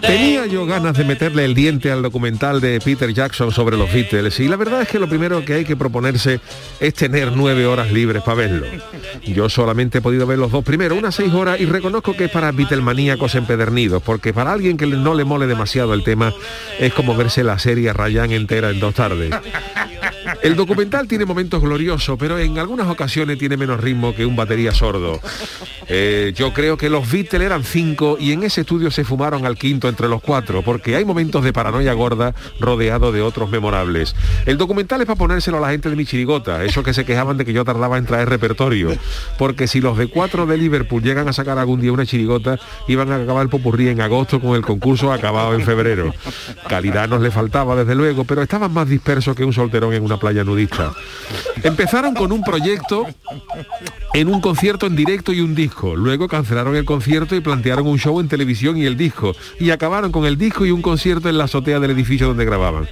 Tenía yo ganas de meterle el diente al documental de Peter Jackson sobre los Beatles y la verdad es que lo primero que hay que proponerse es tener nueve horas libres para verlo. Yo solamente he podido ver los dos primero, unas seis horas, y reconozco que es para Beatlemaníacos empedernidos, porque para alguien que no le mole demasiado el tema es como verse la serie Ryan entera en dos tardes. El documental tiene momentos gloriosos, pero en algunas ocasiones tiene menos ritmo que un batería sordo. Eh, yo creo que los Beatles eran cinco y en ese estudio se fumaron al quinto entre los cuatro, porque hay momentos de paranoia gorda rodeado de otros memorables. El documental es para ponérselo a la gente de mi chirigota, esos que se quejaban de que yo tardaba en traer repertorio, porque si los de cuatro de Liverpool llegan a sacar algún día una chirigota, iban a acabar el popurrí en agosto con el concurso acabado en febrero. Calidad nos le faltaba, desde luego, pero estaban más dispersos que un solterón en una playa nudista. Empezaron con un proyecto en un concierto en directo y un disco. Luego cancelaron el concierto y plantearon un show en televisión y el disco. Y acabaron con el disco y un concierto en la azotea del edificio donde grababan.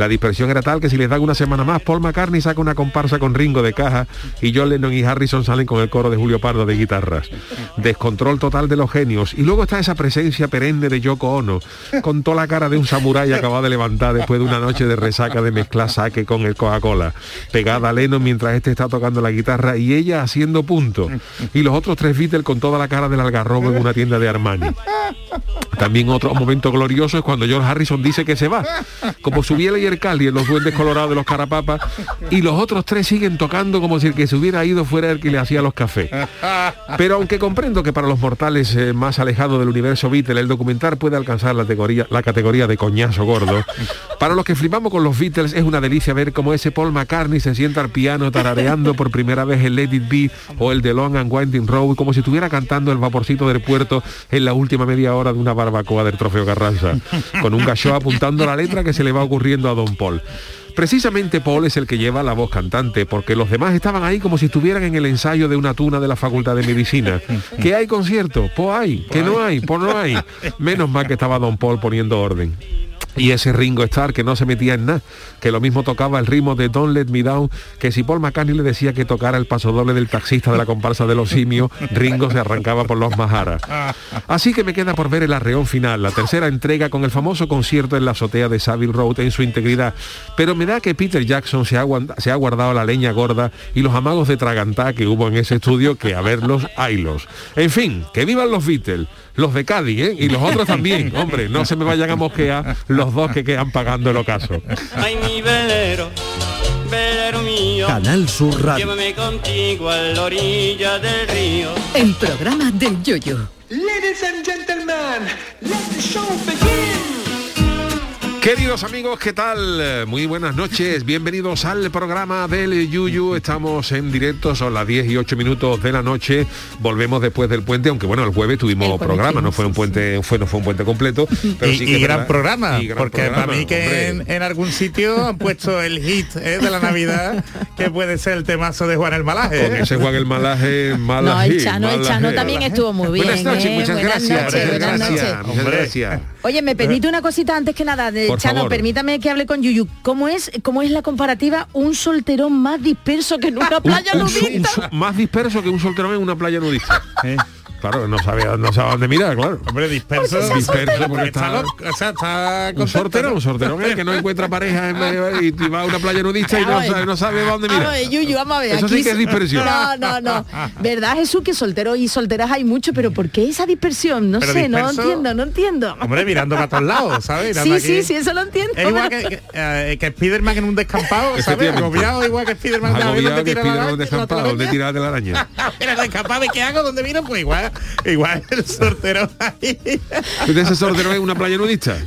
La dispersión era tal que si les dan una semana más, Paul McCartney saca una comparsa con Ringo de caja y John Lennon y Harrison salen con el coro de Julio Pardo de guitarras. Descontrol total de los genios. Y luego está esa presencia perenne de Yoko Ono, con toda la cara de un samurái acabado de levantar después de una noche de resaca de mezclar saque con el Coca-Cola. Pegada a Lennon mientras este está tocando la guitarra y ella haciendo punto. Y los otros tres Beatles con toda la cara del algarrobo en una tienda de Armani. También otro momento glorioso es cuando George Harrison dice que se va. Como subiera y el Cali en los duendes colorados de los carapapas y los otros tres siguen tocando como si el que se hubiera ido fuera el que le hacía los cafés. Pero aunque comprendo que para los mortales eh, más alejados del universo Beatles el documental puede alcanzar la categoría, la categoría de coñazo gordo, para los que flipamos con los Beatles es una delicia ver cómo ese Paul McCartney se sienta al piano tarareando por primera vez el Let It Be o el de Long and Winding Road como si estuviera cantando el vaporcito del puerto en la última media hora de una barbacoa del trofeo Carranza, con un gallo apuntando la letra que se le va ocurriendo a Don Paul. Precisamente Paul es el que lleva la voz cantante, porque los demás estaban ahí como si estuvieran en el ensayo de una tuna de la Facultad de Medicina. ¿Que hay concierto? Pues hay. ¿Que no hay? Pues no hay. Menos mal que estaba Don Paul poniendo orden y ese Ringo Starr que no se metía en nada, que lo mismo tocaba el ritmo de Don't Let Me Down, que si Paul McCartney le decía que tocara el paso doble del taxista de la comparsa de los simios, Ringo se arrancaba por los majaras. Así que me queda por ver el arreón final, la tercera entrega con el famoso concierto en la azotea de Savile Road en su integridad. Pero me da que Peter Jackson se ha, guardado la leña gorda y los amagos de tragantá que hubo en ese estudio, que a verlos, haylos. En fin, que vivan los Beatles los de Cádiz, ¿eh? Y los otros también, hombre, no se me vayan a mosquear los dos que quedan pagando el ocaso. Ay, mi velero, velero mío. Canal Sur Radio. Llévame contigo a la orilla del río. El programa del Yoyo. Ladies and gentlemen, let the show begin. Queridos amigos, ¿qué tal? Muy buenas noches, bienvenidos al programa del Yuyu. Estamos en directo, son las 10 y 8 minutos de la noche. Volvemos después del puente, aunque bueno, el jueves tuvimos programa, no fue un puente, fue, no fue un puente completo. Pero y, sí que y gran verdad- programa, y gran porque programa, para mí que en, en algún sitio han puesto el hit ¿eh? de la Navidad, que puede ser el temazo de Juan el Malaje. Con ese Juan el Malaje, No, Malaje, el Chano, el Chano Malaje. también estuvo muy bien. Buenas noches, ¿eh? muchas Buenas gracias, noches, muchas buenas gracias, noches. muchas gracias. Oye, me permite una cosita antes que nada, de Por Chano, favor. permítame que hable con Yuyu. ¿Cómo es, ¿Cómo es la comparativa? Un solterón más disperso que en una playa Un- un so- nudista. un más disperso que un solterón en una playa nudista. ¿Eh? Claro, no sabe, no sabe a dónde mirar, claro. Hombre, disperso. Porque se Disperso porque está, está- loco, o sea, está Un ¿no? un solterón es que no encuentra pareja en- y, y va a una playa nudista y no sabe, no sabe dónde mirar. a ver, Yuyu, vamos a ver. Eso sí aquí que es dispersión. No, no, no. ¿Verdad, Jesús, que solteros y solteras hay mucho? Pero ¿por qué esa dispersión? No Pero sé, no disperso- entiendo, no entiendo. Hombre, mirando para todos lados, ¿sabes? Mirando Sí, sí, aquí. sí, eso lo entiendo. Es igual pero- que, que, eh, que Spiderman en un descampado, ¿sabes? Agobiado igual que Spiderman. Agobiado donde que tira pide la donde araña, la escampado, donde telaraña. tira de la araña. El descampado, ¿y qué hago? ¿Dónde miro? Pues igual, Igual el sortero ahí. ¿Usted ese solterón en una playa nudista?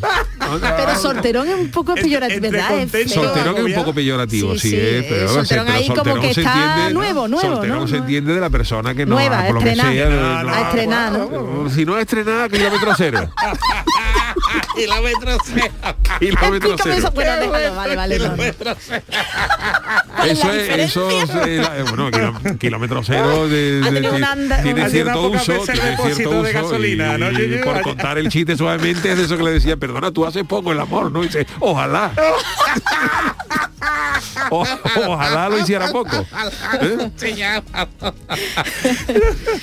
Pero solterón es un poco peyorativo, ¿verdad? Es contento. feo. Solterón es un poco peyorativo, Sí, sí, sí, eh, pero eh, pero ahí como solterón que se está entiende- nuevo, nuevo, Solterón ¿no? se entiende de la persona que no Nueva, por lo que estrenada. sea, No, no, A estrenar, ¿no? Si no es estrenada, kilómetro cero. Kilómetro cero. kilómetro Explícame eso. cero. Bueno, déjalo, vale, vale. Kilómetro cero. ¿Cuál es Eso es, eso es, bueno, kiló- kilómetro cero de, de- de- una tiene cierto uso, tiene cierto de uso gasolina, y, ¿no? Yo- por contar el chiste suavemente es de eso que le decía, perdona, tú haces poco el amor, ¿no? Y dice, ojalá. O- ojalá lo hiciera poco. ¿Eh?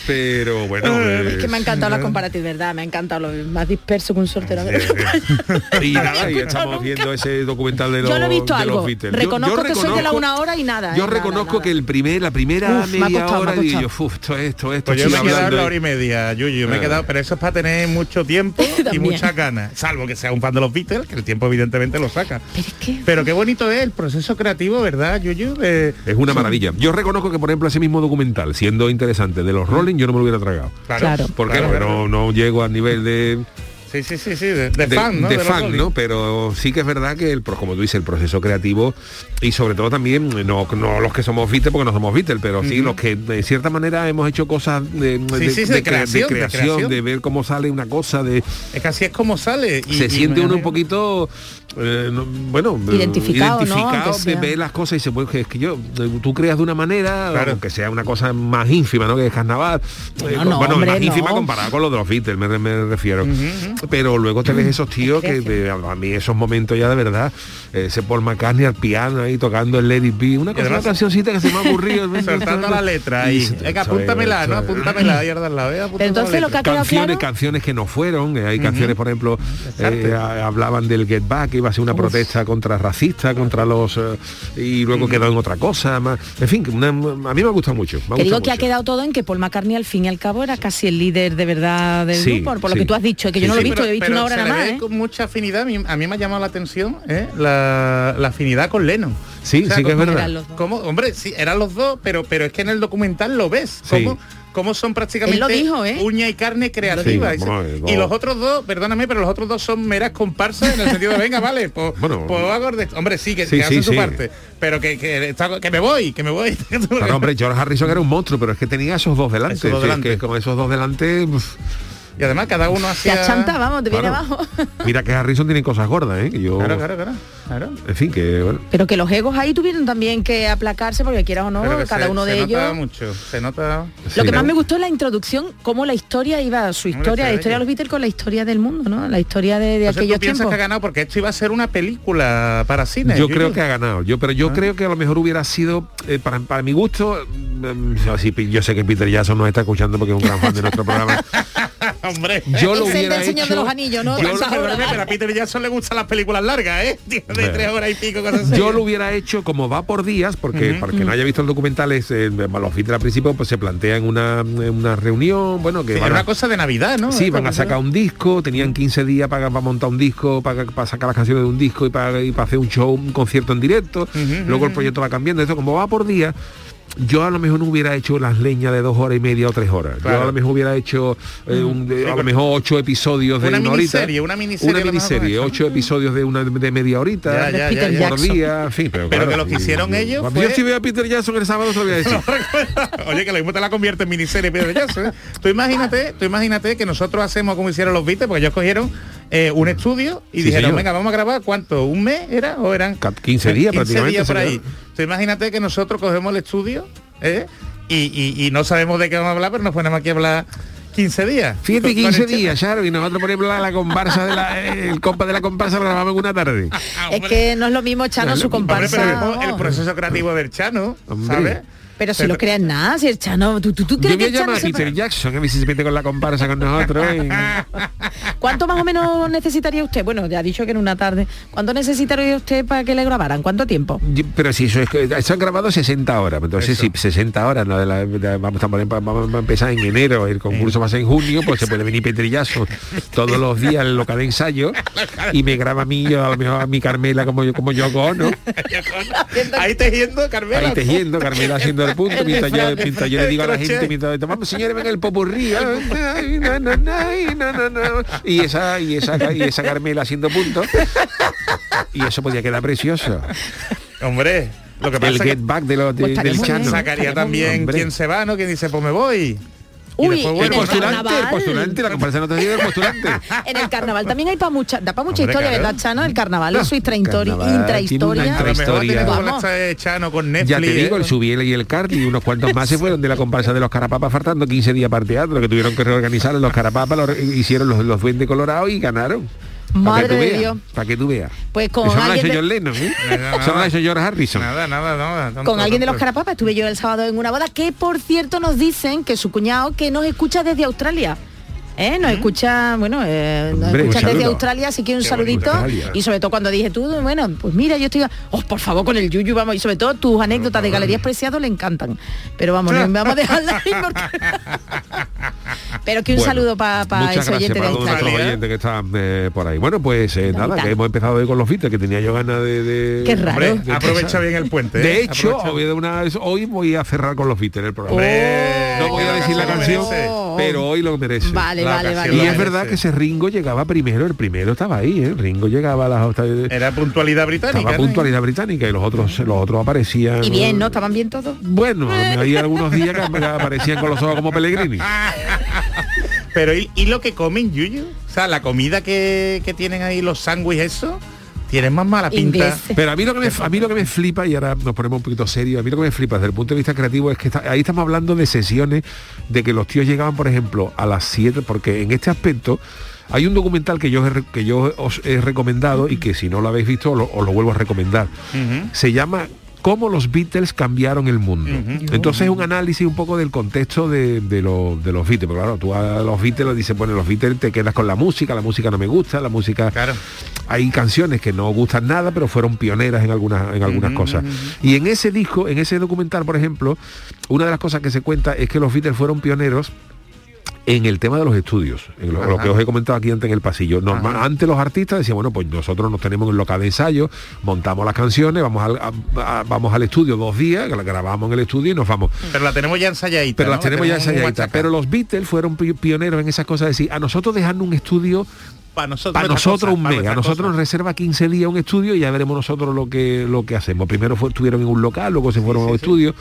Pero bueno. Es que me ha encantado la comparativa, ¿verdad? Me ha encantado lo más disperso que un y nada, y estamos nunca. viendo ese documental de los, Yo no he visto algo. Yo- Reconozco yo que soy de la una hora y nada. Yo ¿eh? Reconozco nada. que el primer, la primera Uf, me ha media costado, me ha hora digo "Uf, esto, esto, esto. Pues yo me he quedado en la hablando". hora y media, Yuyu, me he quedado, pero eso es para tener mucho tiempo y muchas ganas. Salvo que sea un fan de los Beatles, que el tiempo evidentemente lo saca. Pero es que... Pero qué bonito es el proceso creativo, ¿verdad, Yuyu? De- Es una maravilla. Yo reconozco que, por ejemplo, ese mismo documental, siendo interesante, de los Rolling, yo no me lo hubiera tragado. Claro. Porque claro, bueno, claro. no, no llego al nivel de, Sí, sí, sí, sí, de, de de, fan, ¿no? de fan. ¿no? Pero sí que es verdad que, el, pro- como tú dices, el proceso creativo y sobre todo también, no, no los que somos Beatles, porque no somos Beatles, pero sí los que de cierta manera hemos hecho cosas de, de- sí, sí, de de cre- creación, de creación, ver cómo sale una cosa, de Es que así es como sale. y- se y siente uno un poquito eh, no, bueno eh, Identificado, ¿no? identificado Aunque de ver las cosas y se puede que es que yo eh, tú creas de una manera Claro. aunque sea una cosa más ínfima no que es carnaval Bueno, Eh, no, bueno hombre, más ínfima no. comparado con lo de los Beatles me, me refiero pero luego te ves esos tíos que de- a mí esos momentos ya de verdad ese Paul McCartney al piano ahí tocando el Lady B una cosa una cancioncita que se me ha ocurrido Soltando la letra ahí. Venga, apúntamela, ¿no? Apúntamela ahí al lado. apúntame Pero entonces la lo que ha canciones canciones que no fueron eh, hay canciones por ejemplo eh, a- hablaban del Get Back que iba a ser una protesta contra racista contra los eh, y luego quedó en otra cosa más en fin a mí me ha gustado mucho me digo que ha quedado todo en que Paul McCartney al fin y al cabo era casi el líder de verdad del Sí, grupo, por lo que tú has dicho, que yo no lo sí, visto, pero- he visto pero una hora se nada le más. ve ¿eh? con mucha afinidad. A mí, a mí me ha llamado la atención ¿eh? la, la afinidad con Lennon. Sí, sí que es verdad. eran los dos. como- hombre, sí, eran los dos, pero, pero es que en el documental lo ves. Sí. Como, como son prácticamente dijo, ¿eh? uña y carne creativa. Sí, y los otros dos, perdóname, pero los otros dos son meras comparsas en el sentido de venga, vale, pues, Bueno. pues hombre, sí, que, Sí, que sí, hacen su sí. parte. Pero que, que, que me voy, que me voy. Claro, hombre, George Harrison era un monstruo, pero es que tenía esos dos delante. Esos dos delante. con esos dos delante, y además cada uno Te hacía. achanta, vamos, te viene Claro. abajo. mira que Harrison tiene cosas gordas, ¿eh? Que yo, Claro, claro, claro. Claro. en fin, que bueno. Pero que los egos ahí tuvieron también que aplacarse porque quieras o no, cada se- uno se de nota ellos. mucho, se nota. Lo que más me gustó es la introducción, cómo la historia iba, su historia, la historia de los Beatles con la historia del mundo, ¿no? La historia de, de aquellos ¿tú piensas tiempos. que ha ganado porque esto iba a ser una película para cine. Yo creo que ha ganado, yo, pero yo Ah. creo que a lo mejor hubiera sido, eh, para, para mi gusto, mm, así, yo sé que Peter Jackson nos está escuchando porque es un gran fan de nuestro programa. Hombre. Yo lo Es el hubiera Señor hecho. de los Anillos, ¿no? yo pero a Peter Jackson le gustan las películas largas, ¿eh? De Bueno. tres horas y pico, cosas así. Yo lo hubiera hecho como va por días, porque para que no haya visto el documental, es, eh, los Beatles al principio pues se plantean una, una reunión, bueno, que Sí, van era a- una cosa de Navidad, ¿no? Sí, van a sacar un disco, tenían 15 días para, para montar un disco, para, para sacar las canciones de un disco y para, y para hacer un show, un concierto en directo. Luego el proyecto va cambiando. Eso como va por día, yo a lo mejor no hubiera hecho las leñas de dos horas y media o tres horas. Yo Claro. a lo mejor hubiera hecho eh, un- de- a lo mejor ocho episodios de Una una, miniserie, horita. una miniserie Una miniserie, ocho episodios de una de media horita. Ya, ya, ya, ya. por día, en fin, pero, Pero claro, que lo que hicieron y- ellos Yo fue- si veo a Peter Jackson el sábado se lo voy a decir. Oye, que lo mismo te la convierte en miniserie Peter Jackson. ¿eh? Tú imagínate, tú imagínate que nosotros hacemos como hicieron los Beatles, porque ellos cogieron eh, un estudio y Sí, dijeron, señor. venga, vamos a grabar cuánto, un mes era o eran Ca- 15 días 15 prácticamente, días por ahí. Tú imagínate que nosotros cogemos el estudio ¿eh? y, y- y no sabemos de qué vamos a hablar, pero nos ponemos aquí a hablar 15 días. Fíjate, Con- con 15 el Chema. días, Charo, y nosotros ponemos la, la comparsa de la, el compa de la comparsa lo grabamos en una tarde. Es que no es lo mismo Chano su Hombre, comparsa. pero vemos el proceso creativo del Chano, Hombre. Pero si lo creas nada, si el Chano, tú, tú, tú Yo crees voy a que el llamar a se- Peter Jackson, a ver si se mete con la comparsa con nosotros. y- ¿Cuándo ¿Cuánto más o menos necesitaría usted? Bueno, ya ha dicho que en una tarde. ¿Cuánto necesitaría usted para que le grabaran? ¿Cuánto tiempo? Yo- Pero si eso es que se han grabado 60 horas, entonces si 60 horas, ¿no? De la- de- vamos, a vamos a empezar en enero, el concurso va a ser en junio, pues se puede venir Petrillazo todos los días en local de ensayo y me graba a mí, yo, a lo mejor a mi Carmela como yo como yo ¿no? Ahí tejiendo, Carmela. Ahí tejiendo, Carmela haciendo el punto, El mientras yo, mientras yo le digo a la El gente, mientras vamos señores, venga el popurrí, ay, na, na, na, ay, na, na, na. y esa, y esa, y esa Carmela haciendo puntos, y eso podía quedar precioso. Hombre, lo que El pasa es get que back de lo, de- Pues del. Chano. sacaría también Hombre. quién se va, ¿no? Quien dice, pues me voy. Uy, en El postulante, el carnaval. postulante, la comparación no te digo el postulante. En el carnaval también hay para mucha, da para mucha Hombre, historia, claro. ¿verdad, Chano? El carnaval es su intrahistoria, intrahistoria. Intrahistoria. Vamos. de Chano con Netflix. Ya te digo, el Subiel y el Carly y unos cuantos más se fueron de la comparsa de los Carapapas faltando 15 días para el teatro, que tuvieron que reorganizar los Carapapas, lo hicieron los, los duendes colorados y ganaron. Madre de Dios. Para que tú veas. Pues con Eso no alguien hecho de- Lennon, ¿eh? Nada, Eso no lo ha hecho George Harrison. Nada, nada, nada. tonto, Con alguien de los tonto. Carapapas estuve yo el sábado en una boda que por cierto nos dicen que su cuñado que nos escucha desde Australia. ¿Eh? Nos escucha, bueno, eh, nos Hombre, escucha desde. Australia, así que un Qué saludito. Y sobre todo cuando dije tú, bueno, pues mira, yo estoy, oh, por favor, con el yuyu, vamos, y sobre todo tus anécdotas de Galerías Preciado le encantan. Pero vamos, no, vamos a dejarla ahí porque- Pero que un Bueno, saludo para muchas ese oyente de Australia. que están eh, por ahí. Bueno, pues eh, nada, que hemos empezado hoy con los Beatles, que tenía yo ganas de... de- Qué raro. Hombre, aprovecha bien el puente. De hecho, hoy, de una vez- hoy voy a cerrar con los Beatles el programa. Hombre, no voy a decir la canción, pero hoy lo merece. Vale, La vale, ocasión vale. Y es verdad que ese Ringo llegaba primero, el primero estaba ahí, ¿eh? Ringo llegaba a las Era puntualidad británica. estaba puntualidad británica y los otros los otros aparecían. Y bien, ¿no? ¿Estaban bien todos? Bueno, hay algunos días que aparecían con los ojos como Pellegrini. Pero ¿y, y lo que comen, Yuyu? O sea, la comida que, que tienen ahí, los sándwiches, eso, tienen más mala pinta. Pero a mí lo que me a mí lo que me flipa y ahora nos ponemos un poquito serios, a mí lo que me flipa desde el punto de vista creativo es que está- ahí estamos hablando de sesiones de que los tíos llegaban, por ejemplo, a las 7 porque en este aspecto hay un documental que yo, que yo os he recomendado y que si no lo habéis visto os lo, os lo vuelvo a recomendar. Se llama Cómo los Beatles cambiaron el mundo. Entonces es un análisis un poco del contexto de, de lo- de los Beatles. Porque claro, tú a los Beatles dices, bueno, los Beatles te quedas con la música, la música no me gusta, la música... Claro. Hay canciones que no gustan nada, pero fueron pioneras en algunas, en algunas cosas. Y en ese disco, en ese documental, por ejemplo, una de las cosas que se cuenta es que los Beatles fueron pioneros en el tema de los estudios, en lo, que os he comentado aquí antes en el pasillo. Normal- antes los artistas decían, bueno, pues nosotros nos tenemos en local de ensayo, montamos las canciones, vamos al, a- a- vamos al estudio dos días, grabamos en el estudio y nos vamos. Pero la tenemos ya ensayadita. Pero ¿no? las tenemos ya guachacán. Pero los Beatles fueron pi- pioneros en esas cosas, de decir, a nosotros dejando un estudio para nosotros, para nosotros cosa, un para mes, a nuestra nosotros nos cosa. reserva 15 días un estudio y ya veremos nosotros lo que lo que hacemos. Primero fue, estuvieron en un local, luego se fueron a un estudio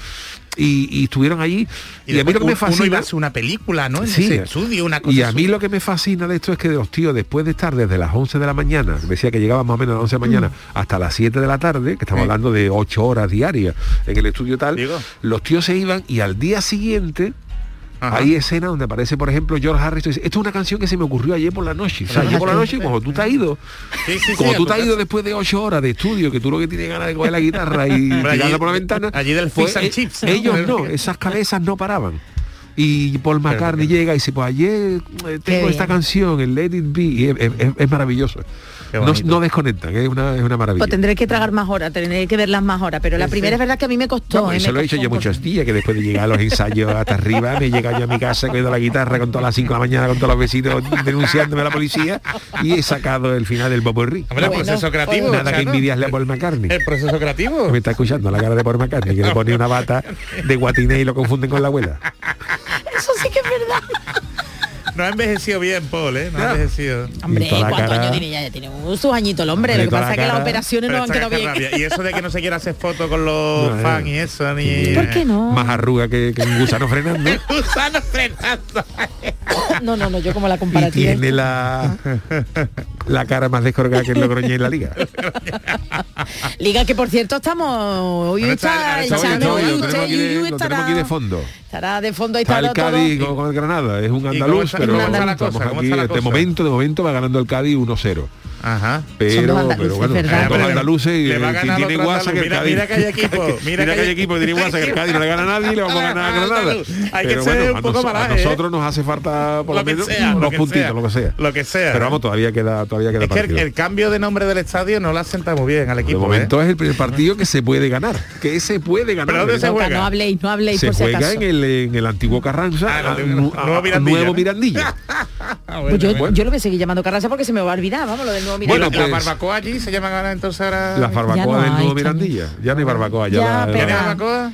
y, y estuvieron allí. Y, a mí lo que me después uno iba fascina a una película, ¿no? En Sí. ese estudio, una cosa y a mí lo que me fascina de esto es que los tíos, después de estar desde las 11 de la mañana, decía que llegaban más o menos a las 11 de la mañana, hasta las 7 de la tarde, que estamos hablando de 8 horas diarias en el estudio tal, Digo. los tíos se iban y al día siguiente Ajá. hay escenas donde aparece, por ejemplo, George Harrison y dice, esto es una canción que se me ocurrió ayer por la noche. O sea, ayer por la noche, como tú te has ido, Sí, sí, sí, como tú te has ido después de ocho horas de estudio, que tú lo que tienes ganas de coger la guitarra y tirarla allí- por la ventana, allí del pues, and eh, chips, ¿no? ellos no, esas cabezas no paraban. Y Paul McCartney llega y dice, pues ayer eh, tengo esta canción, el Let It Be, y es, es- es maravilloso. No, no desconectan, es una, es una maravilla. Pues tendré que tragar más horas, tendré que verlas más horas. Pero la primera es verdad que a mí me costó. No, ¿eh? eso Me lo he hecho yo muchos días, que después de llegar a los ensayos hasta arriba, me llega yo a mi casa, he cogido la guitarra con todas las 5 de la mañana, con todos los vecinos denunciándome a la policía, y he sacado el final del Popurrí. Hombre, el Bueno, proceso creativo. pues- Nada que Chano. envidiarle a Paul McCartney. El proceso creativo. Me está escuchando la cara de Paul McCartney, que le pone una bata de guatiné y lo confunden con la abuela. Eso sí que es verdad. No ha envejecido bien, Paul, ¿eh? No ha envejecido. Hombre, ¿cuántos años tiene ya? Ya tiene sus añitos el hombre. Lo que pasa es que las operaciones no han quedado que bien. rabia. Y eso de que no se quiera hacer fotos con los No, eh. fans y eso, ni... ¿Por qué no? Más arruga que, que un gusano frenando. Gusano frenando. No, no, no, yo como la Y comparativa. tiene la, la cara más descolgada que el Logroñé en la liga. Liga que por cierto estamos. Hoy Bueno, está está- el está- Chano, está- lo y tenemos usted, aquí de- fondo. Estará de fondo y Está está el todo. Cádiz con el Granada, es un andaluz, pero cosa? ¿Cómo aquí, de momento, de momento va ganando el Cádiz 1-0. Ajá. Pero, dos pero bueno, ¿verdad? dos Le- andaluces y le va a ganar tiene guasa que el. Cádiz. Mira- mira que hay equipo, mira Mira que que hay equipo que tiene guasa que el Cádiz no le gana a nadie y le vamos a ganar a. Granada. Hay que Pero ser bueno, un a, poco nos- a malaje, ¿eh? nosotros nos hace falta por lo, Lo que menos sea, lo unos que puntitos, sea. lo que sea. Lo que sea. Pero vamos, todavía queda, todavía queda Es que el, partido. el cambio de nombre del estadio no lo asenta muy bien al de equipo. momento ¿eh? es el primer partido que se puede ganar, que se puede ganar. ¿Pero dónde se juega? no habléis, no habléis Se por si juega en el, en el antiguo Carranza, Ah, Nuevo Mirandilla, yo, lo voy a seguir llamando Carranza porque se me va a olvidar, vamos, lo del nuevo Bueno, Miranda. la pues- barbacoa allí se llaman ahora entonces ahora. La barbacoa Ya no del Nuevo Mirandilla. Ya no hay barbacoa, ya, Ya, la- pero- ¿Tiene la- barbacoa?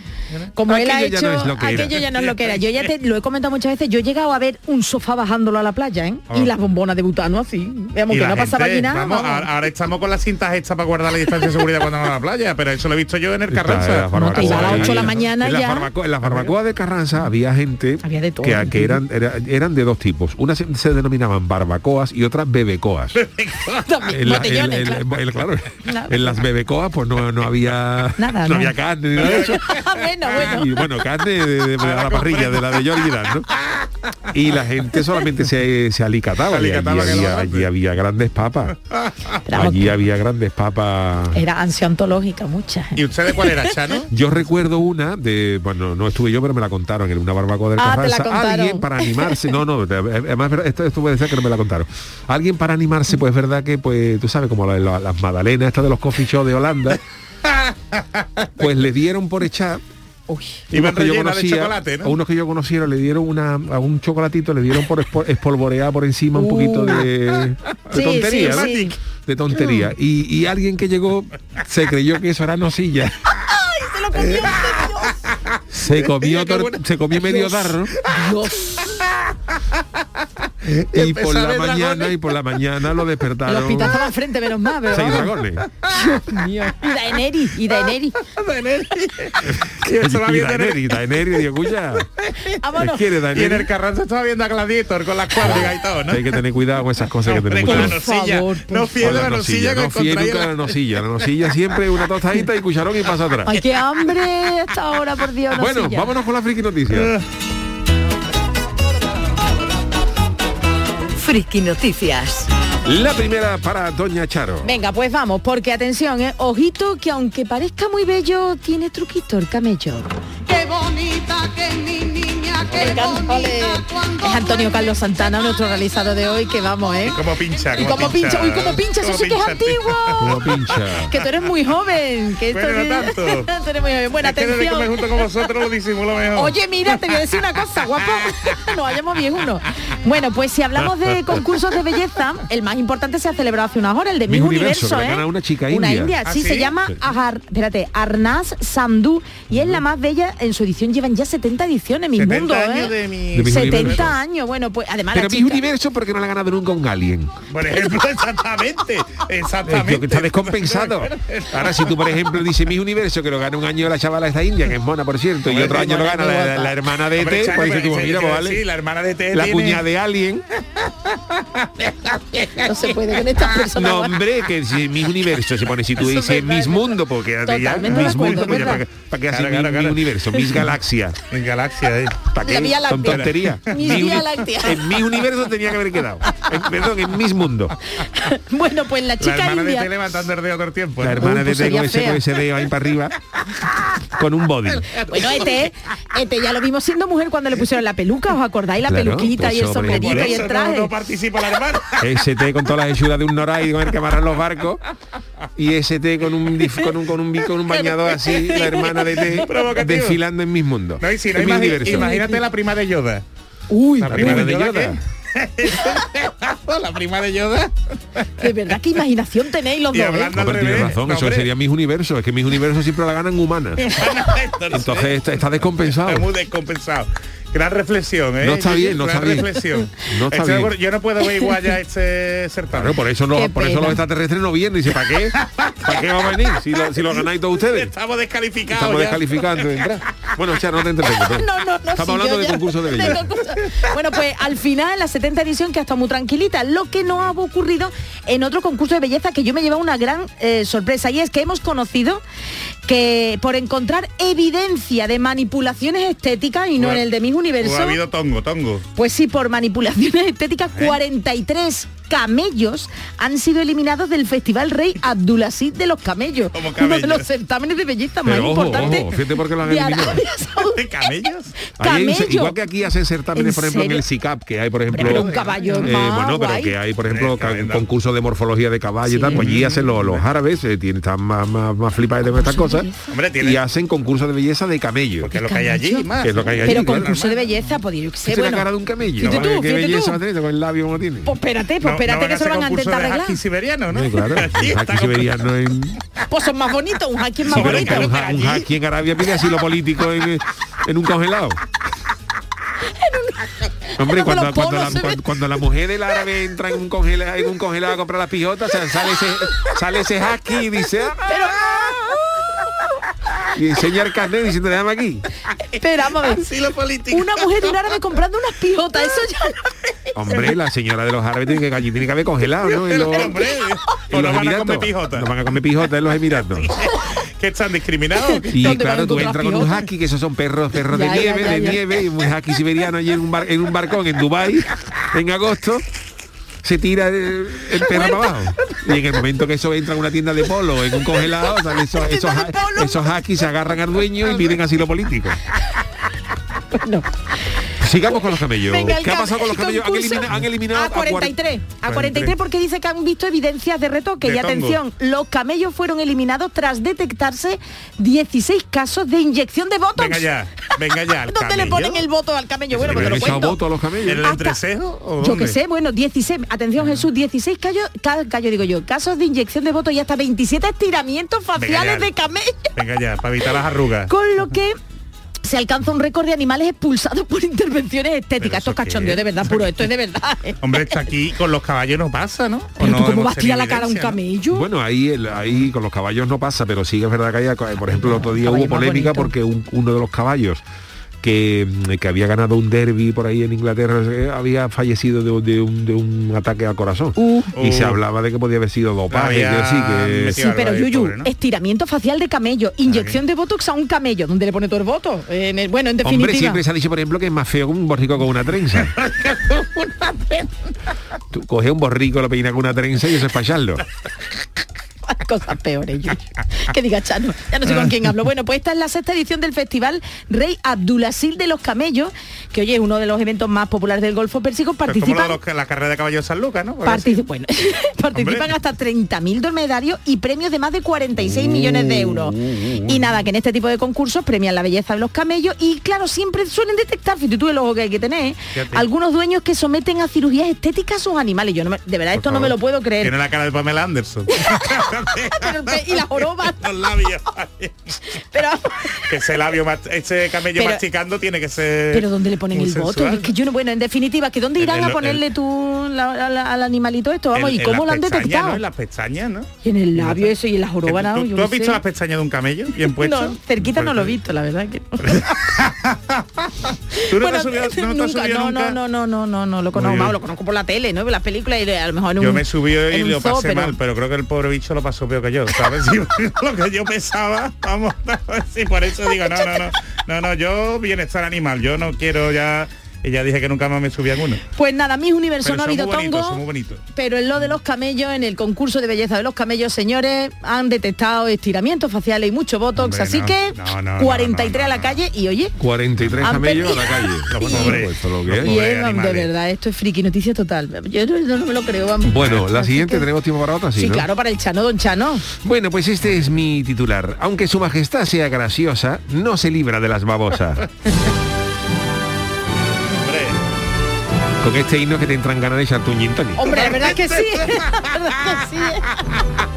Como él ha Aquello ya hecho, no es lo que era. aquello ya no es lo que era. Yo ya te lo he comentado muchas veces, yo he llegado a ver un sofá bajándolo a la playa, ¿eh? Oh. Y las bombonas de butano así. Veamos que la no pasaba gente, allí nada. vamos, vamos. Ahora, ahora estamos con las cintas hechas para guardar la distancia de seguridad cuando vamos a la playa, pero eso lo he visto yo en el Está, Carranza. la barbacoa te iba a las ahí. ocho de la mañana en la ya. barbacoa, en la barbacoa de Carranza había gente Había de todo. que, que eran, era- eran de dos tipos. Unas se, se denominaban barbacoas y otras bebecoas. También, En, la- botellones, en- claro. en- en- claro, Claro. en las bebecoas pues no, no había Nada, no nada. había carne ni nada de eso. bueno, bueno. Y bueno, carne de, de- la parrilla, de la de Jordi ¿no? Y la gente solamente se, se alicataba. Se y allí alicataba había, allí había grandes papas. Allí había grandes papas. Era ansia ontológica, muchas. ¿eh? ¿Y usted de cuál era, Chano? Yo recuerdo una de, bueno, no estuve yo, pero me la contaron en una barbacoa del Ah, Carranza. Alguien para animarse, no, no, además esto, esto puede ser que no me la contaron. Alguien para animarse, pues es verdad que, pues, tú sabes, como la- la- las magdalenas, estas de los coffee shops de Holanda, pues le dieron por echar Uy. Iban unos que yo conocía, chocolate, ¿no? a unos que yo conociera le dieron una, a un chocolatito, le dieron por espo- espolvorear por encima un poquito de, de. Sí, tontería, sí, ¿no? sí. De tontería. Y, y alguien que llegó se creyó que eso era nocilla. Se lo comió Se comió, se comió medio tarro Dios. Y por la mañana dragones. y por la mañana lo El despertaron hospital estaba enfrente, menos mal, pero seis dragones. Dios mío. Y Daenerys, y Daenerys. Y eso va y viendo Daenerys, Daenerys, Vámonos. ¿qué quiere Y en el Daenerys? Carranza estaba viendo a Gladiator con las cuadrigas y todo, ¿no? Hay que tener cuidado con esas cosas que tenemos con la nosilla. favor, no a la la nosilla no fíe nunca la la- nosilla. La nosilla siempre una tostadita y cucharón y pasa atrás. Ay, qué hambre hasta ahora, por Dios. no Bueno, vámonos con la friki noticia. Friki Noticias. La primera para Doña Charo. Venga, pues vamos, porque atención, ¿eh? ojito que aunque parezca muy bello, tiene truquito el camello. Qué bonita que es mi Es Antonio Carlos Santana, nuestro realizador de hoy, que vamos, ¿eh? Como pincha, Y como pincha, uy, como pincha, eso Como sí que es pincha. Como antiguo. pincha. Que tú eres muy joven, que esto Bueno, no que- tanto. tú eres muy joven. Bueno, Es que desde que me atención. junto con vosotros lo disimulo mejor. Oye, mira, te voy a decir una cosa, guapo. No vayamos bien uno. Bueno, pues si hablamos de concursos de belleza, el más importante se ha celebrado hace unas horas, el de Miss Universo, Universo, ¿eh? gana una chica Una india. india, ¿Ah, sí, sí? se llama. Agar, espérate, Arnaz Sandhu y es la más bella en su edición, llevan ya 70 ediciones, mi 70 mundo, años ¿eh? de mi... De Miss 70 Universo. años, bueno, pues además Pero la mi chica- universo porque no la ha ganado nunca un alien. Por ejemplo, exactamente. Exactamente. yo que está descompensado. Ahora si tú por ejemplo dices mi universo que lo gana un año la chavala esta india, que es mona por cierto, y otro año lo gana la, hermana de Hombre, pues dices tú, pues dice mira, que pues vale. Sí, la hermana de T La tiene- cuñada de Alien, no se puede con estas personas. no hombre, que si mi universo se pone, si tú dices mis mundo, porque ya Totalmente de mis mundo, pues ya. ¿para, qué hace Claro, mi, claro, mi claro. universo? Mis galaxias. En Galaxia, eh. ¿Para La? Vía Son Láctea. tonterías. Mis Mi Vía Láctea. En mi universo tenía que haber quedado. En- perdón, en mis mundo. Bueno, pues la La chica hermana de india. T levantando el dedo todo el tiempo. La ¿eh? hermana Uy, de pues T con sería ese, con ese dedo ahí para arriba, con un body. Bueno, este, este ya lo vimos siendo mujer cuando le pusieron la peluca, ¿os acordáis? La Claro, peluquita y el pues, hombre, Por sombrerito y el no, traje. no participa la hermana. ST con todas las hechura de un noray con el que amarran los barcos y ST con un dif- con un con un, con un bañador así la hermana de T Provocativo. desfilando en mis mundos No, y si no, imagi- imagínate la prima de Yoda. Uy, La La prima prima de Yoda. Yoda. la prima de Yoda. de verdad qué imaginación tenéis los Y dos. ¿eh? No, razón, No, eso hombre. sería mis universos, es que mis universos siempre la ganan humanas. Entonces está, está descompensado. Está muy descompensado. Gran reflexión, ¿eh? No está bien, no Gran está bien. reflexión. No está Estoy de bien. acuerdo, Yo no puedo ver igual ya este certamen. Claro, por eso, no, Qué por eso los extraterrestres no vienen. Dice, ¿para qué? ¿Para qué va a venir? Si lo, si lo ganáis todos ustedes. Estamos descalificados. Estamos ya. descalificando. Bueno, ya no te entretengo. No, no, no, Estamos hablando de concursos de belleza. concurso- Bueno, pues al final, la 70 edición que ha estado muy tranquilita, lo que no ha ocurrido en otro concurso de belleza que yo me lleva una gran eh, sorpresa y es que hemos conocido que por encontrar evidencia de manipulaciones estéticas y no en el de mis Pues universo, ha habido tongo, tongo. pues sí, por manipulaciones estéticas, ¿Eh? 43 camellos han sido eliminados del Festival Rey Abdulaziz de los Camellos, Como uno de los certámenes de belleza más Pero importantes ojo, fíjate por qué lo han eliminado. ¿De camellos? Hay igual que aquí hacen certámenes, ¿En por ejemplo, en el SICAP, que hay, por ejemplo, pero un caballo eh, más bueno, pero guay. que hay, por ejemplo, concursos de morfología de caballo y tal, pues allí hacen los, los árabes, eh, tienen, están más, más, más flipados de estas cosas, Hombre, tiene- y hacen concursos de belleza de camello. Porque es lo que hay allí, más. Que es lo que hay allí, Pero claro. concurso de belleza, pues yo qué sé, bueno. la cara de un camello. Fíjate tú, ¿Qué fíjate belleza tú. va a tener con el labio como tiene? Pues espérate, pues espérate no que se van a intentar arreglar. husky siberiano, ¿no? Sí, claro, un haki siberiano en... Pues son más bonitos, un haki es más Sí, pero bonito. que un, ha- un haki en Arabia pide asilo político en, en un congelado. Hombre, cuando, cuando, polos la, cuando, cuando la mujer del árabe entra en un congelado, en un congelado a comprar las pijotas, o sea, sale ese, sale ese haki y dice, "Ah", y el carnet diciendo, déjame aquí. A ver. Político. Una mujer de un árabe comprando unas pijotas, eso ya no Hombre, la señora de los árabes tiene que allí tiene que haber congelado, ¿no? En los, Hombre, en no los van a Emiratos. comer pijota. No van a comer pijota en los Emiratos. que están discriminados. Y ¿Dónde van a claro, tú entras con un pijotas? haki, que esos son perros, perros de Ya, nieve, ya, de ya. nieve, y un haki siberiano allí en un, bar- en un barcón en Dubai en agosto. Se tira el, el perro para abajo. Y en el momento que eso entra en una tienda de polo, en un congelado, esos, esos, polo. esos hakis se agarran al dueño y piden asilo político. No. Sigamos con los camellos. Venga, ¿Qué ha pasado con los el camellos? Han, concurso elimina- han eliminado a 43. A 43 porque dice que han visto evidencias de retoque. De y tongo. atención, los camellos fueron eliminados tras detectarse 16 casos de inyección de botox. Venga ya, venga ya. ¿Dónde le camello. ponen el voto al camello? Bueno, ¿Le pues te lo cuento. voto a los ¿En camellos? el entrecejo o Yo que sé, bueno, 16, atención Jesús, 16 callos, ca- callo digo yo, casos de inyección de voto y hasta 27 estiramientos faciales de camello. Venga ya, para evitar las arrugas. Con lo que se alcanza un récord de animales expulsados por intervenciones estéticas. Esto es cachondeo es? de verdad, puro, esto es de verdad. ¿eh? Hombre, está aquí con los caballos no pasa, ¿no? ¿O Pero no tú cómo vas a tirar la cara a un no? camello. Bueno, ahí, el- ahí con los caballos no pasa, pero sí que es verdad que hay, por ejemplo, el otro día Caballo hubo polémica porque un- uno de los caballos que, mm, que había ganado un derby por ahí en Inglaterra eh, había fallecido de, de un, de un ataque al corazón. Uh. Y se Uh. hablaba de que podía haber sido dopaje, Había que sí, que... Sí, pero ahí, Yuyu, pobre, ¿no? estiramiento facial de camello, inyección de botox a un camello, ¿dónde le pone todo el voto? En el- bueno, en Hombre, definitiva. siempre se ha dicho, por ejemplo, que es más feo que un borrico con una trenza. Tú coges un borrico, lo peinas con una trenza y eso es echarlo. Cosas peores, Yuyu. Que diga Chano, ya no sé con quién hablo. Bueno, pues esta es la sexta edición del festival Rey Abdulaziz de los Camellos, que oye, es uno de los eventos más populares del Golfo Pérsico. Pues Participan los la carrera de caballos de San Lucas, ¿no? Bueno, participan hasta 30.000 dromedarios y premios de más de 46 millones de euros. Y nada, que en este tipo de concursos premian la belleza de los camellos y claro, siempre suelen detectar, fíjate tú el ojo que hay que tener, ¿eh? Fíjate. algunos dueños que someten a cirugías estéticas a sus animales. Yo no me- de verdad Por esto no me lo puedo creer. Tiene la cara de Pamela Anderson. Y la joroba. los labios. Pero, que ese labio, ese camello Pero- masticando tiene que ser. pero ¿dónde le ponen el voto? Es que yo no, bueno, en definitiva, que ¿dónde irán el- a ponerle el- tú la- la- al animalito esto? Vamos, ¿y cómo lo han detectado? ¿no? En las pestañas, ¿no? Y en el labio eso y en la joroba, ¿Tú, no, tú has visto las pestañas de un camello bien puestas? No, cerquita no lo he visto, la verdad que no. ¿Tú no Bueno, te has subido, no te has nunca, subido no, nunca? no, no, no, no, no, lo conozco, vamos, lo conozco por la tele, ¿no? Las películas y a lo mejor en un Yo me subí y lo zoo, pasé pero- mal, pero creo que el pobre bicho lo pasó peor que yo, ¿sabes? Lo que yo pesaba, vamos, sí, por eso digo, no, no, no, no, no, yo bienestar animal, yo no quiero ya, ya dije que nunca más me subía en uno. Pues nada, mis universo Pero no ha habido tongo, pero en lo de los camellos, en el concurso de belleza de los camellos, señores, han detectado estiramientos faciales y mucho botox, Hombre, así no, que no, no, 43 no, a la calle y oye, 43 Han camellos a la calle. Es de verdad, esto es friki noticia total. Yo no, no me lo creo, vamos. Bueno, la siguiente que- tenemos tiempo para otra, sí, Sí, ¿no? claro, para el Chano, don Chano. Bueno, pues este es mi titular. Aunque su majestad sea graciosa, no se libra de las babosas. Con este himno que te entran ganas de echarte un gin tonic. Hombre, la verdad que sí. La verdad que sí.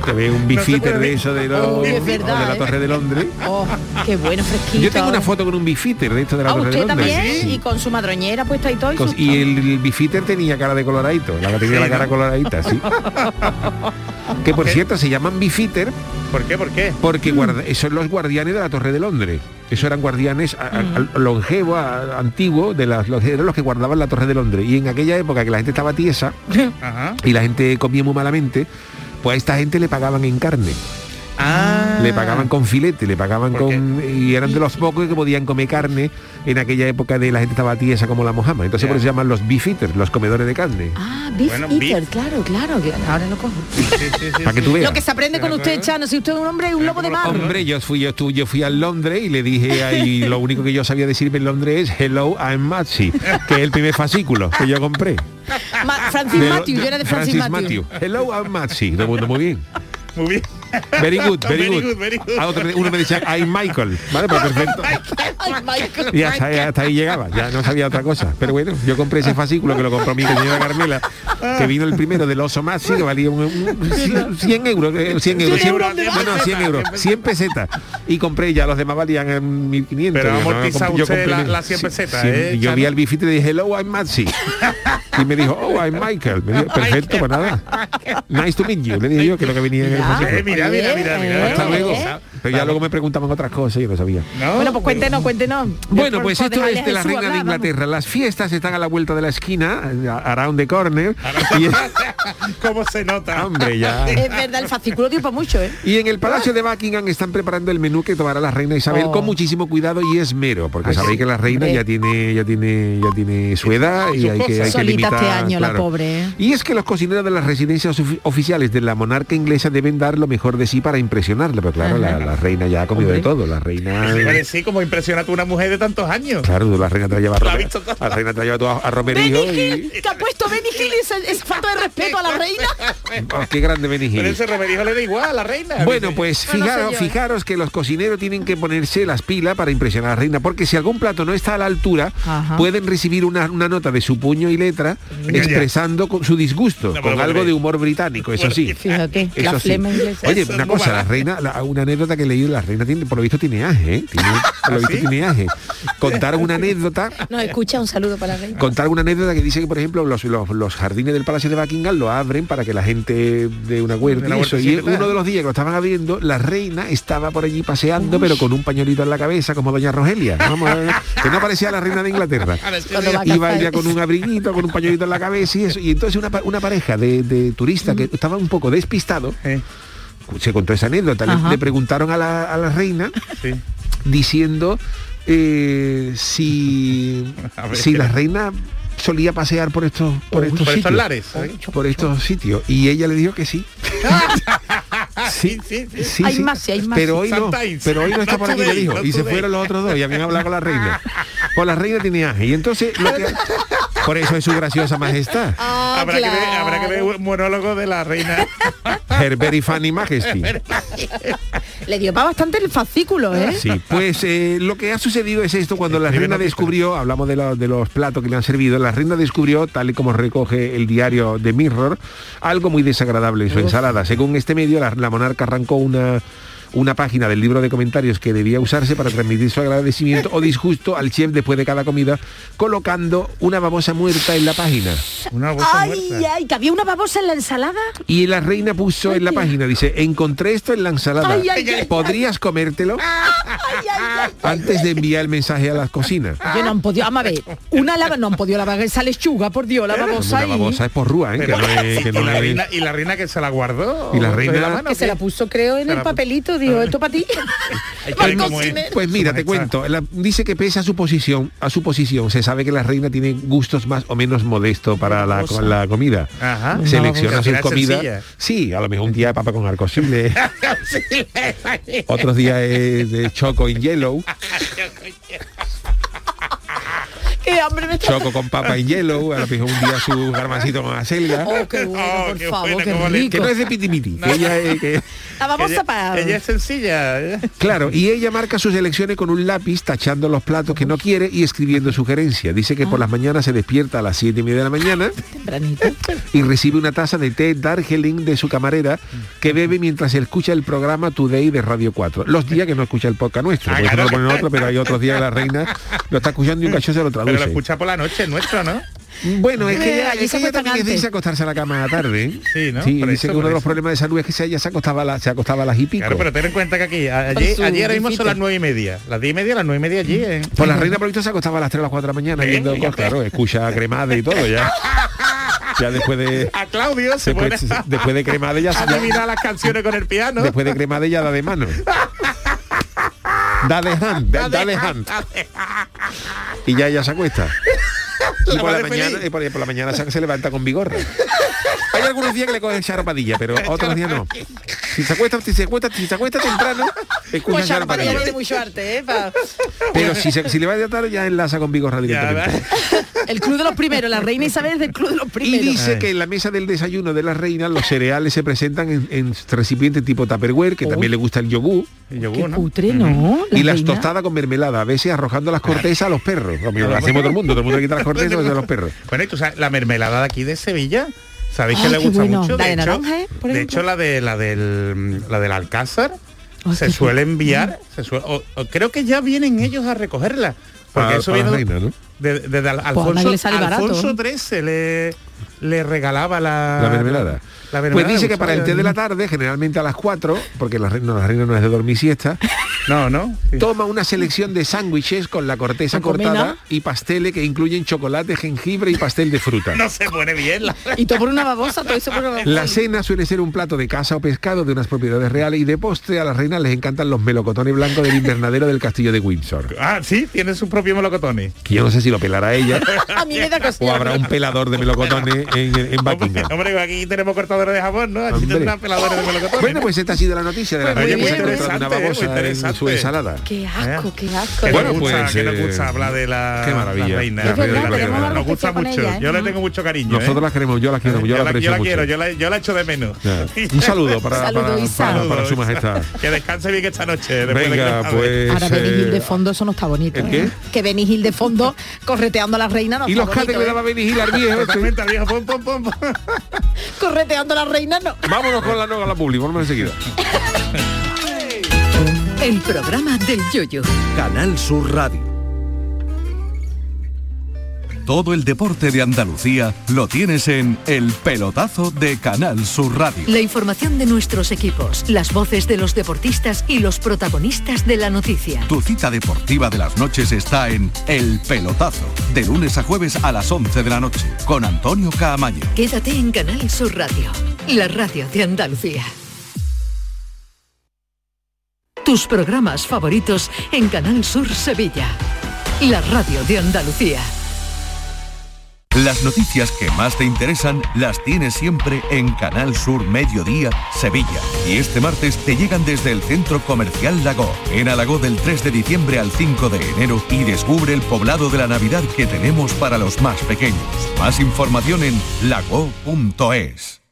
Te ve un bifiter puede de eso de, los- Uy, es o de la ¿eh? Torre de Londres. Oh, qué bueno, fresquito. Yo tengo una foto con un bifiter de esto de la Ah, Torre de Londres. también, Sí. y con su madroñera puesta y todo. Y, Cos- su- Y el, el bifiter tenía cara de coloradito, la que tenía Sí, la cara ¿no? coloradita, sí. que por cierto se llaman bifiter ¿por qué? ¿Por qué? porque guarda- son los guardianes de la Torre de Londres. Eso eran guardianes a- longevos, antiguos, de las, los, eran los que guardaban la Torre de Londres. Y en aquella época que la gente estaba tiesa Ajá. y la gente comía muy malamente, pues a esta gente le pagaban en carne. Ah, Le pagaban con filete, le pagaban ¿Por con... Y eran de los pocos que podían comer carne en aquella época de la gente estaba tiesa como la mojama. Entonces por eso se llaman los beef eaters, los comedores de carne. Ah, beef Bueno, eater, beef. claro, claro. Ahora lo cojo. Sí, sí, sí, Para que tú veas. Lo que se aprende con usted, Chano, si usted es un hombre, un lobo de mar. Hombre, yo fui, yo, yo fui a Londres y le dije ahí, lo único que yo sabía decirme en Londres es Hello, I'm Matsi, que es el primer fascículo que yo compré. Ma- Francis Matthew, yo era de Francis, Matthew. Hello, I'm Matsi. Todo el mundo muy bien. Muy bien. Very good, very, Very good. good, very good. A otro uno me decía, I'm Michael. Vale, pues perfecto. Michael. Y hasta, ahí- hasta ahí llegaba, ya no sabía otra cosa. Pero bueno, yo compré ese fascículo que lo compró mi señora Carmela, que vino el primero del oso Maxi, que valía un, un- cien- 100 euros, eh, 100 euros, 100 euros, no, no, 100 euros, 100 pesetas. Y compré ya, los demás valían en 1500. Pero ha Yo no, amortizado yo usted compré- la- las 100 pesetas, sí, ¿eh, y yo vi al bifite y le dije, hello, I'm Maxi. Y me dijo, oh, I'm Michael. Me dijo, perfecto, pues nada. Nice to meet you, le dije yo, que es lo que venía en el fascículo. Mira, mira, mira, mira. Hasta luego. ¿Eh? Pero ya luego me preguntaban otras cosas y yo no sabía. ¿No? Bueno, pues cuéntenos, cuéntenos. Bueno, pues esto es de la reina de vamos. Inglaterra. Las fiestas están a la vuelta de la esquina, around the corner. Y, ¿Cómo se nota? hombre, ya. Es verdad, el fascículo para mucho, ¿eh? Y en el Palacio de Buckingham están preparando el menú que tomará la reina Isabel Oh. con muchísimo cuidado y esmero, porque Ay, sabéis sí. que la reina Hombre. ya tiene, ya tiene, ya tiene su edad y hay que, hay que limitar. este año, la claro. pobre, ¿eh? Y es que los cocineros de las residencias ofi- oficiales de la monarca inglesa deben dar lo mejor de sí para impresionarla, pero claro, la, la reina ya ha comido de todo, la reina. Sí, como impresiona a una mujer de tantos años. Claro, la reina te la lleva a, La ha Rome- visto toda. la reina te la lleva tú a, a Romerijo Benny y... Que ha puesto Benny Hill esa, esa falta de respeto a la reina. Oh, qué grande Benny Hill. Pero ese remedijo le da igual a la reina. Bueno, pues Bueno, fijaros, ¿eh? fijaros que los cocineros tienen que ponerse las pilas para impresionar a la reina, porque si algún plato no está a la altura, Ajá. pueden recibir una, una nota de su puño y letra expresando con su disgusto, No con algo creer. de humor británico, eso sí. Fíjate, Eso la sí. Oye, una es cosa, la reina, la- una anécdota que he leído, la reina tiene, por lo visto tiene aje, ¿eh? Tiene, por lo ¿Ah, visto sí? tiene aje. Contaron una anécdota Nos escucha un saludo para la reina. contar una anécdota que dice que por ejemplo los, los, los jardines del Palacio de Buckingham lo abren para que la gente de una huerta De y eso. Y uno de los días que lo estaban abriendo la reina estaba por allí paseando pero con un pañuelito en la cabeza como doña Rogelia Vamos a ver, que no parecía la reina de Inglaterra iba ella con un abriguito con un pañuelito en la cabeza y eso y entonces una, una pareja de, de turistas que estaba un poco despistado Eh, se contó esa anécdota le, le preguntaron a la, a la reina sí. diciendo eh, si, si la reina solía pasear por estos por estos Por estos sitios lares. ¿eh? por estos sitios y ella le dijo que sí Sí, sí, sí. sí, Hay sí. más, sí, hay más. pero hoy no pero hoy no está por aquí le dijo y se fueron los otros dos y habían hablado con la reina pues la reina tiene aje y entonces lo que por eso es su graciosa majestad Ah, habrá, que ver, claro. habrá que ver un monólogo de la reina. her very funny majesty Le dio para bastante el fascículo, ¿eh? Sí, pues eh, lo que ha sucedido es esto, cuando la reina descubrió, hablamos de, lo- de los platos que le han servido, la reina descubrió, tal y como recoge el diario de Mirror, algo muy desagradable en su ensalada. Según este medio, la, la monarca arrancó una una página del libro de comentarios que debía usarse para transmitir su agradecimiento o disgusto al chef después de cada comida, colocando una babosa muerta en la página. Una bolsa Ay, muerta. ay, que había una babosa en la ensalada. Y la reina puso en la página, dice, encontré esto en la ensalada. Ay, ay, ay, ¿Podrías comértelo? Ay, ay, ay. Antes de enviar el mensaje a las cocinas. Yo no han podido, vamos a ver, una lava, no han podido lavar esa lechuga, por Dios, la babosa ahí. babosa es porrúa, ¿eh? Que no es- que y, no la reina, y la reina que se la guardó. Y la ¿Cogió reina- mano, Que se la puso, creo, en Se el la papelito, dijo, esto para ti. Pues mira, te cuento, la- dice que pese a su posición, a su posición, se sabe que la reina tiene gustos más o menos modestos para la, con la comida. Ajá. Selecciona sus comidas. sencilla. Sí, a lo mejor un día de papa con arcosible, otros días es de choco in yellow, Qué hambre me está choco con papa in yellow, a lo mejor un día su garbancito con acelga. Oh, qué bueno, Oh, por qué favor, buena, qué rico. Que no es de pitimiti, que ella es que- La babosa ella, para... ella es sencilla. ¿eh? Claro, y ella marca sus elecciones con un lápiz, tachando los platos que no quiere y escribiendo sugerencias. Dice que por las mañanas se despierta a las siete y media de la mañana Tempranito. y recibe una taza de té Darjeeling de su camarera que bebe mientras escucha el programa Today de Radio 4. Los días que no escucha el podcast nuestro, por eso no lo ponen otro, pero hay otros días que la reina lo está escuchando y un cacho se lo Pero lo escucha por la noche, es nuestro, ¿no? Bueno, es que ella, allí es se que ella también antes. a acostarse a la cama a la tarde. ¿eh? Sí, ¿no? Sí, Por dice eso, que uno de los eso. problemas de salud es que ella se acostaba a, la- se acostaba a las y pico. Claro, pero ten en cuenta que aquí, a- allí ahora mismo son las nueve y media. Las diez y media, las nueve y media allí. ¿eh? Pues la reina por se acostaba a las 3 o las 4 de la mañana ¿Eh? viendo, Fíjate. claro, escucha cremada y todo ya. Ya después de... A Claudio se Después, pone después de cremade ya a se adivinar las canciones con el piano. Después de cremade ya da de mano. Da de hand, da, da de hand. Y ya ella se acuesta. Y por la, mañana, y por, por la mañana se, se levanta con vigor. Hay algunos días que le cogen charpadilla, pero otros días no. Si se acuesta, si se acuesta, si se acuesta temprano, escucha ya charpadilla. tiene mucho arte, ¿eh? Pa- Pero si, se, si le va a tarde ya enlaza con vigor Ya, radicalmente. El club de los primeros, la reina Isabel es del club de los Y primeros. dice que en la mesa del desayuno de la reina los cereales se presentan en, en recipientes tipo Tupperware, que también le gusta el yogur, Y yo, Qué ¿no? putre, ¿no? La y las reina. tostadas con mermelada, a veces arrojando las cortezas a los perros. Como lo hacemos todo el mundo, todo el mundo le quita las cortezas a los perros. Bueno, y tú sabes, la mermelada de aquí de Sevilla, ¿sabéis que Ay, le gusta bueno. mucho? La de hecho, naranja, ¿eh? De hecho, la de la del la del Alcázar Ay, se suele enviar, se suele- o- o creo que ya vienen ellos a recogerla. Porque A- eso a la viene reina, ¿no? de- desde Al- Pues Alfonso, barato. Alfonso XIII le, le regalaba la, La mermelada. La Pues dice que para el té de la tarde, generalmente a las 4, porque la reina, la reina no es de dormir siesta, No, no. sí. toma una selección de sándwiches con la corteza cortada y pasteles que incluyen chocolate, jengibre y pastel de fruta. No se pone bien la Y todo por una babosa, todo eso por una babosa. La cena suele ser un plato de caza o pescado de unas propiedades reales y de postre a la reina les encantan los melocotones blancos del invernadero del castillo de Windsor. Ah, sí, tiene su propio melocotón. Que yo no sé si lo pelará ella A mí me da o habrá un pelador de melocotones en, en Buckingham. Hombre, aquí tenemos de de melocotones. Bueno, pues esta ha sido la noticia de la Pues muy una Interesante, babosa muy en interesante. su ensalada. Qué asco, qué asco. que Bueno, nos gusta, pues, que nos eh, gusta hablar de la, qué maravilla. la reina. Es La verdad, reina. tenemos Nos gusta mucho. ella, ¿eh? Yo le tengo mucho cariño. Nosotros ¿eh? la queremos, yo la quiero, yo yo la yo quiero, yo la, yo la echo de menos. Un saludo para, Saludo, para, Isa. para- para su majestad. Que descanse bien esta noche. después de Venga, Cremade. pues... Ahora Benny Hill de eh, fondo, eso no está bonito. ¿El qué? ¿eh? Que Benny Hill de fondo correteando a la reina no y los cates que le ¿eh? daba Benny Hill al viejo. Correteando la reina no. Vámonos con la nueva la publi, vamos enseguida. El programa del yoyo. Canal Sur Radio. Todo el deporte de Andalucía lo tienes en El Pelotazo de Canal Sur Radio. La información de nuestros equipos, las voces de los deportistas y los protagonistas de la noticia. Tu cita deportiva de las noches está en El Pelotazo, de lunes a jueves a las 11 de la noche, con Antonio Caamaño. Quédate en Canal Sur Radio, la radio de Andalucía. Tus programas favoritos en Canal Sur Sevilla, la radio de Andalucía. Las noticias que más te interesan las tienes siempre en Canal Sur Mediodía, Sevilla. Y este martes te llegan desde el Centro Comercial Lago, en Alagó del 3 de diciembre al 5 de enero y descubre el poblado de la Navidad que tenemos para los más pequeños. Más información en lago.es.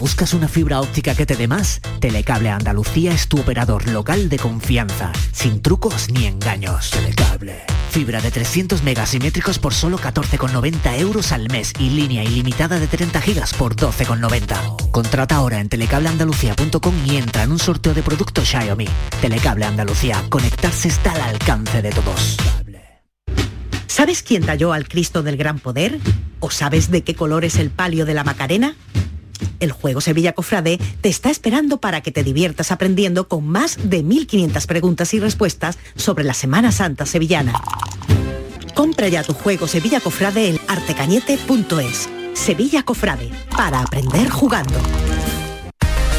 ¿Buscas una fibra óptica que te dé más? Telecable Andalucía es tu operador local de confianza, sin trucos ni engaños. Telecable. Fibra de 300 megasimétricos por solo 14,90 euros al mes y línea ilimitada de 30 gigas por 12,90. Contrata ahora en telecableandalucía.com y entra en un sorteo de productos Xiaomi. Telecable Andalucía. Conectarse está al alcance de todos. ¿Sabes quién talló al Cristo del Gran Poder? ¿O sabes de qué color es el palio de la Macarena? El juego Sevilla Cofrade te está esperando para que te diviertas aprendiendo con más de 1500 preguntas y respuestas sobre la Semana Santa sevillana. Compra ya tu juego Sevilla Cofrade en artecañete.es. Sevilla Cofrade, para aprender jugando.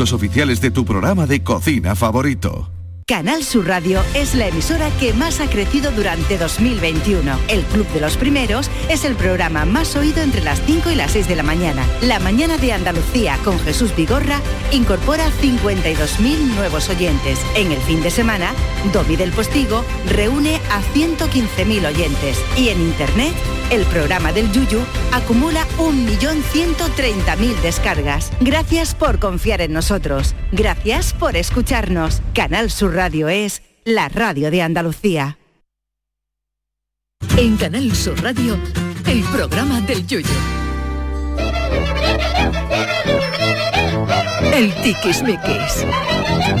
oficiales de tu programa de cocina favorito. Canal Sur Radio es la emisora que más ha crecido durante 2021. El Club de los Primeros es el programa más oído entre las 5 y las 6 de la mañana. La mañana de Andalucía con Jesús Vigorra incorpora 52.000 nuevos oyentes. En el fin de semana, Domi del Postigo reúne a 115.000 oyentes. Y en Internet, el programa del Yuyu acumula 1.130.000 descargas. Gracias por confiar en nosotros. Gracias por escucharnos. Canal Sur Radio es la radio de Andalucía. En Canal Sur Radio, el programa del Yoyo. El tiquismiquis.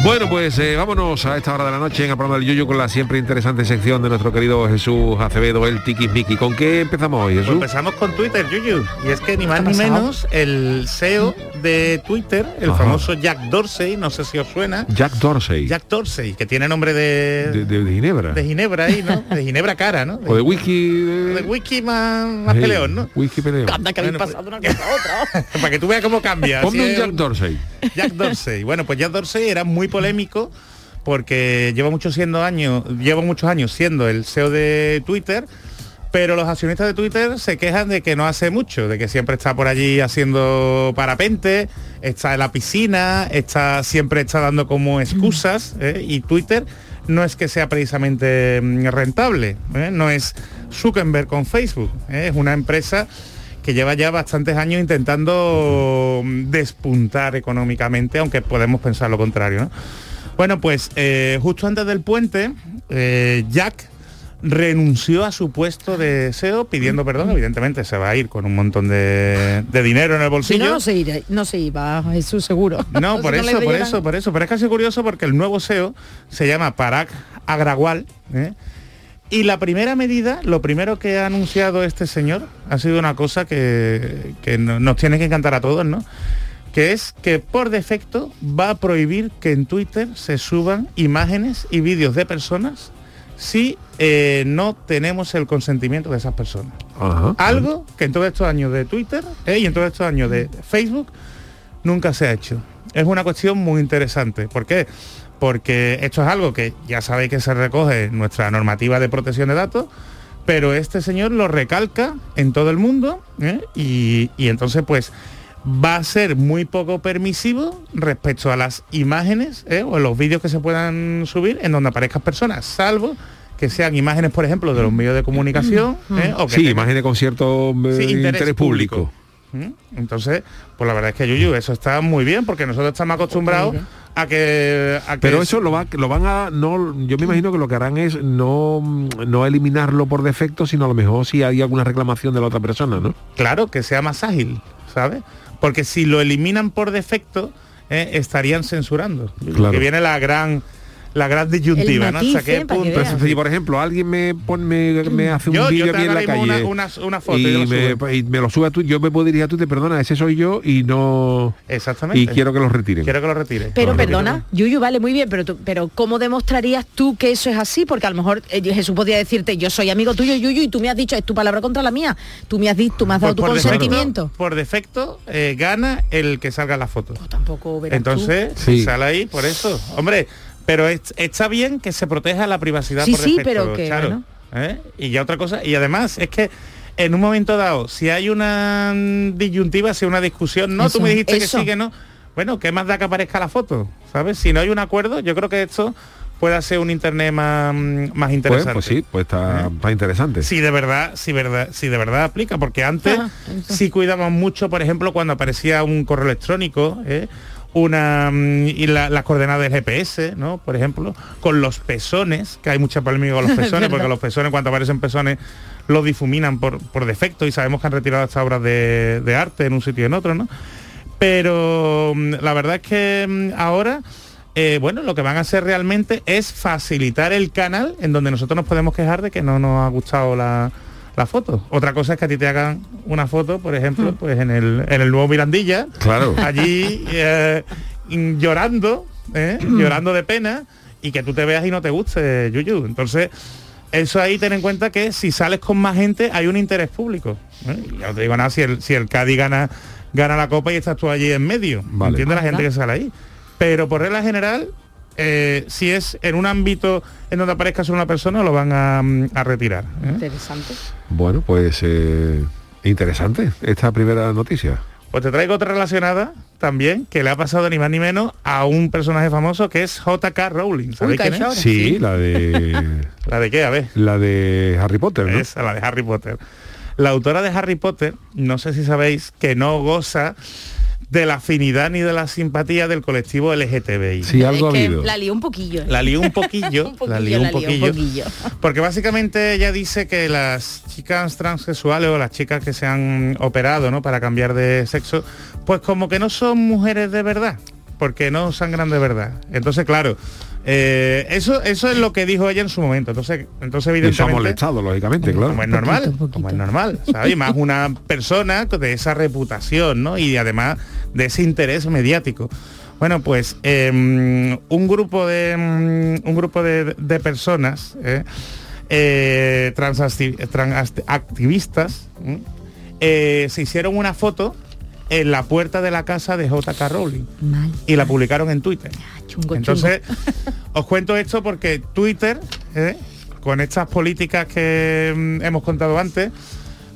Bueno, pues eh, vámonos a esta hora de la noche en el programa del Yuyo con la siempre interesante sección de nuestro querido Jesús Acevedo, el Tiquismiqui. ¿Con qué empezamos hoy, Pues Jesús? empezamos con Twitter, Yuyu. Y es que ni más ¿Qué ha ni menos el CEO de Twitter, el Ajá. famoso Jack Dorsey, no sé si os suena. Jack Dorsey, Jack Dorsey, que tiene nombre de, de, de- de Ginebra. de Ginebra ahí, ¿no? De Ginebra cara, ¿no? o de Wiki... de wiki más, más Sí, peleón, ¿no? Wiki peleón. Anda, que habéis Bueno, pues- pasado una cosa a otra. Para que tú veas cómo cambia. Ponme un Jack Dorsey. Jack Dorsey. Bueno, pues Jack Dorsey era muy polémico porque lleva muchos siendo años, lleva muchos años siendo el CEO de Twitter, pero los accionistas de Twitter se quejan de que no hace mucho, de que siempre está por allí haciendo parapente, está en la piscina, está siempre está dando como excusas ¿eh? y Twitter no es que sea precisamente mm, rentable, ¿eh? no es Zuckerberg con Facebook, ¿eh? es una empresa que lleva ya bastantes años intentando despuntar económicamente, aunque podemos pensar lo contrario. ¿no? Bueno, pues eh, justo antes del puente, eh, Jack renunció a su puesto de SEO pidiendo perdón, evidentemente se va a ir con un montón de, de dinero en el Si bolsillo. no, no se, irá, no se iba, Jesús seguro. No, por Si eso, por eso, por eso. Pero es casi curioso porque el nuevo SEO se llama Parag Agrawal. ¿eh? Y la primera medida, lo primero que ha anunciado este señor, ha sido una cosa que, que no- nos tiene que encantar a todos, ¿no? Que es que por defecto va a prohibir que en Twitter se suban imágenes y vídeos de personas si eh, no tenemos el consentimiento de esas personas. Ajá. Algo que en todos estos años de Twitter ¿eh? y en todos estos años de Facebook nunca se ha hecho. Es una cuestión muy interesante. ¿Por qué? Porque esto es algo que ya sabéis que se recoge en nuestra normativa de protección de datos, pero este señor lo recalca en todo el mundo ¿eh? y, y entonces pues va a ser muy poco permisivo respecto a las imágenes ¿eh? o los vídeos que se puedan subir en donde aparezcan personas, salvo que sean imágenes, por ejemplo, de los medios de comunicación ¿eh? o que Sí, tengan- imágenes con cierto Sí, interés, público. ¿Mm? Entonces, pues la verdad es que Yuyu, eso está muy bien, porque nosotros estamos acostumbrados a que, a que Pero eso lo, va, lo van a no yo me imagino que lo que harán es no no eliminarlo por defecto, sino a lo mejor si hay alguna reclamación de la otra persona, ¿no? claro, que sea más ágil, ¿sabes? Porque si lo eliminan por defecto, eh, estarían censurando. Claro. Que viene la gran la gran disyuntiva, El ¿no? Hasta qué punto- si por ejemplo alguien me pone me, me hace un Yo- vídeo aquí en la calle una- una- una foto y me, subo. y me lo sube a tú, yo me puedo dirigir a tú te perdona, ese soy yo y no Exactamente. y quiero que lo retiren. Quiero que lo retire. Pero perdona, Yuyu, vale, muy bien, pero tú, pero ¿cómo demostrarías tú que eso es así? Porque a lo mejor eh, Jesús podría decirte, yo soy amigo tuyo, Yuyu, y tú me has dicho, es tu palabra contra la mía. Tú me has dicho, tú me has dado Pues tu por defecto- consentimiento. por defecto, eh, gana el que salga la foto. Tampoco verás tú. Entonces, Sí. sale ahí por eso. Hombre, pero es- está bien que se proteja la privacidad Sí, por sí, pero que, Charo, bueno. ¿eh? Y ya otra cosa, y además es que en un momento dado, si hay una disyuntiva, si hay una discusión, no, tú me dijiste eso. que sí, que no. Bueno, ¿qué más da que aparezca la foto? ¿Sabes? Si no hay un acuerdo, yo creo que esto puede ser un internet más, mm, más Pues, interesante. pues sí, pues está, está interesante. Si de verdad, si verdad, si de verdad aplica, porque antes Ajá, eso. sí cuidamos mucho, por ejemplo, cuando aparecía un correo electrónico, ¿eh? Una mm, y la- las coordenadas del GPS, ¿no? Por ejemplo, con los pezones, que hay mucha polémica con los pezones, porque los pezones cuando aparecen pezones los difuminan por, por defecto y sabemos que han retirado estas obras de, de arte en un sitio y en otro, ¿no? Pero mm, la verdad es que mm, ahora eh, bueno, lo que van a hacer realmente es facilitar el canal en donde nosotros nos podemos quejar de que no nos ha gustado la, la foto. Otra cosa es que a ti te hagan una foto, por ejemplo, pues en el, en el nuevo Mirandilla, Claro. allí eh, llorando, ¿eh? llorando de pena, y que tú te veas y no te guste, Yuyu. Entonces, eso ahí ten en cuenta que si sales con más gente hay un interés público. ¿eh? Ya no te digo nada si el, si el Cádiz gana, gana la copa y estás tú allí en medio. Vale. ¿Entiendes la gente que sale ahí? Pero por regla general, eh, si es en un ámbito en donde aparezca solo una persona, lo van a, mm, a retirar. ¿eh? Interesante. Bueno, pues eh, interesante esta primera noticia. Pues te traigo otra relacionada también, que le ha pasado ni más ni menos a un personaje famoso que es J.K. Rowling. ¿Sabéis quién es? Sí, la de ¿La de qué? A ver. la de Harry Potter, ¿no? Esa, la de Harry Potter. La autora de Harry Potter, no sé si sabéis, que no goza de la afinidad ni de la simpatía del colectivo LGTBI. Sí, algo ha Es que habido. la lió un poquillo. ¿eh? La lió un poquillo, Un poquillo, la lió un la lió un poquillo, poquillo. porque básicamente ella dice que las chicas transexuales o las chicas que se han operado, ¿no? Para cambiar de sexo, pues como que no son mujeres de verdad, porque no sangran de verdad. Entonces, claro, eh, eso, eso es lo que dijo ella en su momento. Entonces, entonces Y eso ha evidentemente molestado, lógicamente, claro. como es normal, como es normal, ¿sabes? Y más una persona de esa reputación, ¿no? Y además de ese interés mediático. Bueno, pues eh, un grupo de mm, un grupo de, de personas eh, eh, transacti- transactivistas eh, se hicieron una foto en la puerta de la casa de J.K. Rowling Mal. y la publicaron en Twitter. Chungo, Entonces, os cuento esto porque Twitter, ¿eh? con estas políticas que mm, hemos contado antes,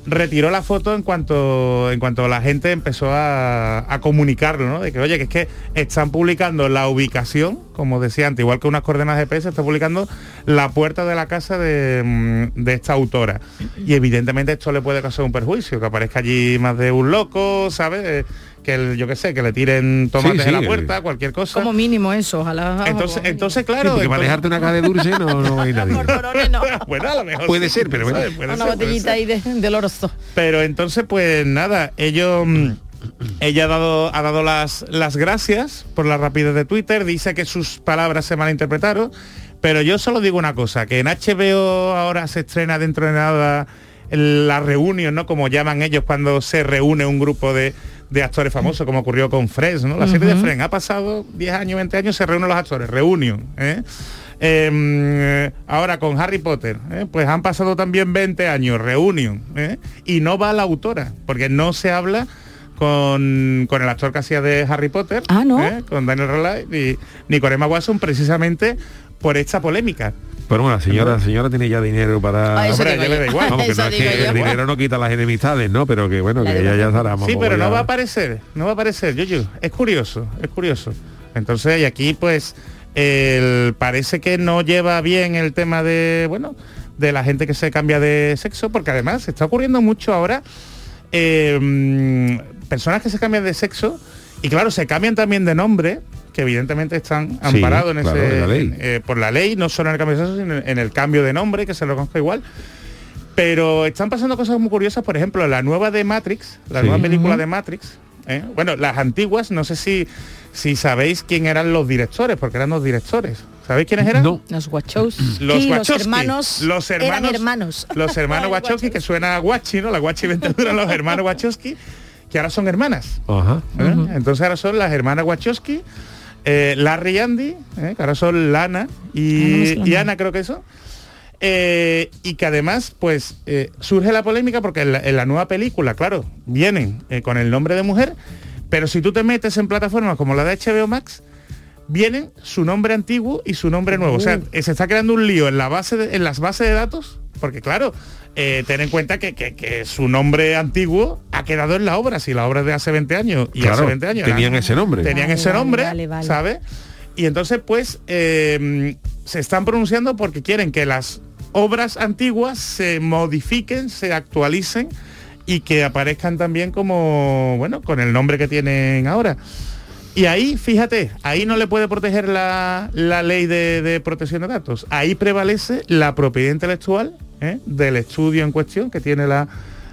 retiró la foto en cuanto en cuanto la gente empezó a, comunicarlo, ¿no? De que, oye, que es que están publicando la ubicación, como decía antes, igual que unas coordenadas de PS, está publicando la puerta de la casa mm, de esta autora. Y evidentemente esto le puede causar un perjuicio, que aparezca allí más de un loco, ¿sabes? Que el- yo qué sé, que le tiren tomates Sí, en la sí, puerta, cualquier cosa. Como mínimo eso, ojalá. Entonces, entonces Sí, claro, porque para entonces- dejarte una caja de dulce no, no hay nadie. No. bueno, a lo mejor Puede sí, ser, pero bueno. Una ser, botellita ahí de, del orozo. Pero entonces, pues nada, ellos mm, ella ha dado, ha dado las, las gracias por la rapidez de Twitter, dice que sus palabras se malinterpretaron, pero yo solo digo una cosa, que en HBO ahora se estrena dentro de nada la reunión, ¿no? Como llaman ellos cuando se reúne un grupo de, de actores famosos, como ocurrió con Friends, ¿no? La serie de Friends ha pasado 10 años, 20 años, se reúnen los actores, reunión, ¿eh? Eh, ahora con Harry Potter, ¿eh? pues han pasado también 20 años, reunión, ¿eh? y no va la autora, porque no se habla con, con el actor que hacía de Harry Potter, Ah, ¿no? con Daniel Radcliffe, y, ni con Emma Watson, precisamente por esta polémica. Pero bueno, la señora, la señora tiene ya dinero para... Ah, eso Hombre, digo ya le yo. da igual. Vamos, que Eso no es digo que yo. el dinero no quita las enemistades, ¿no? Pero que bueno, La que ella ya estará Sí, pero no va a aparecer, no va a aparecer, Yuyu. Es curioso, es curioso. Entonces, y aquí pues el, parece que no lleva bien el tema de, bueno, de la gente que se cambia de sexo, porque además se está ocurriendo mucho ahora eh, mm, personas que se cambian de sexo y claro, se cambian también de nombre, que evidentemente están Sí, amparados en claro, ese, en la ley. eh, por la ley, no solo en el cambio de sexo, sino en el cambio de nombre, que se lo conozca igual. Pero están pasando cosas muy curiosas, por ejemplo, la nueva de Matrix, la Sí. nueva película de Matrix. ¿eh? Bueno, las antiguas, no sé si, si sabéis quién eran los directores, porque eran los directores. ¿Sabéis quiénes eran? No. Los guachos. Los los Wachowski. hermanos. Los hermanos. Eran hermanos. Los hermanos Wachowski, que suena a Guachi, ¿no? La Guachi Ventadura, los hermanos Wachowski, que ahora son hermanas. Ajá. ¿eh? Entonces ahora son las hermanas Wachowski, eh, Larry y Andy, ¿eh? que ahora son Lana Ah, no y, suena. y Ana, creo que eso. Eh, y que además, pues, eh, surge la polémica porque en la, en la nueva película, claro, vienen eh, con el nombre de mujer, pero si tú te metes en plataformas como la de HBO Max, vienen su nombre antiguo y su nombre nuevo. O sea, eh, se está creando un lío en, la base de- en las bases de datos, porque claro, eh, ten en cuenta que, que- que su nombre antiguo ha quedado en la obra, si la obra es de hace 20 años y Claro, hace 20 años tenían eran- ese nombre. Tenían Vale, ese vale, nombre, vale, vale. ¿sabes? Y entonces, pues, eh, se están pronunciando porque quieren que las obras antiguas se modifiquen, se actualicen y que aparezcan también como, bueno, con el nombre que tienen ahora. Y ahí, fíjate, ahí no le puede proteger la, la ley de, de protección de datos. Ahí prevalece la propiedad intelectual ¿eh? del estudio en cuestión que tiene la,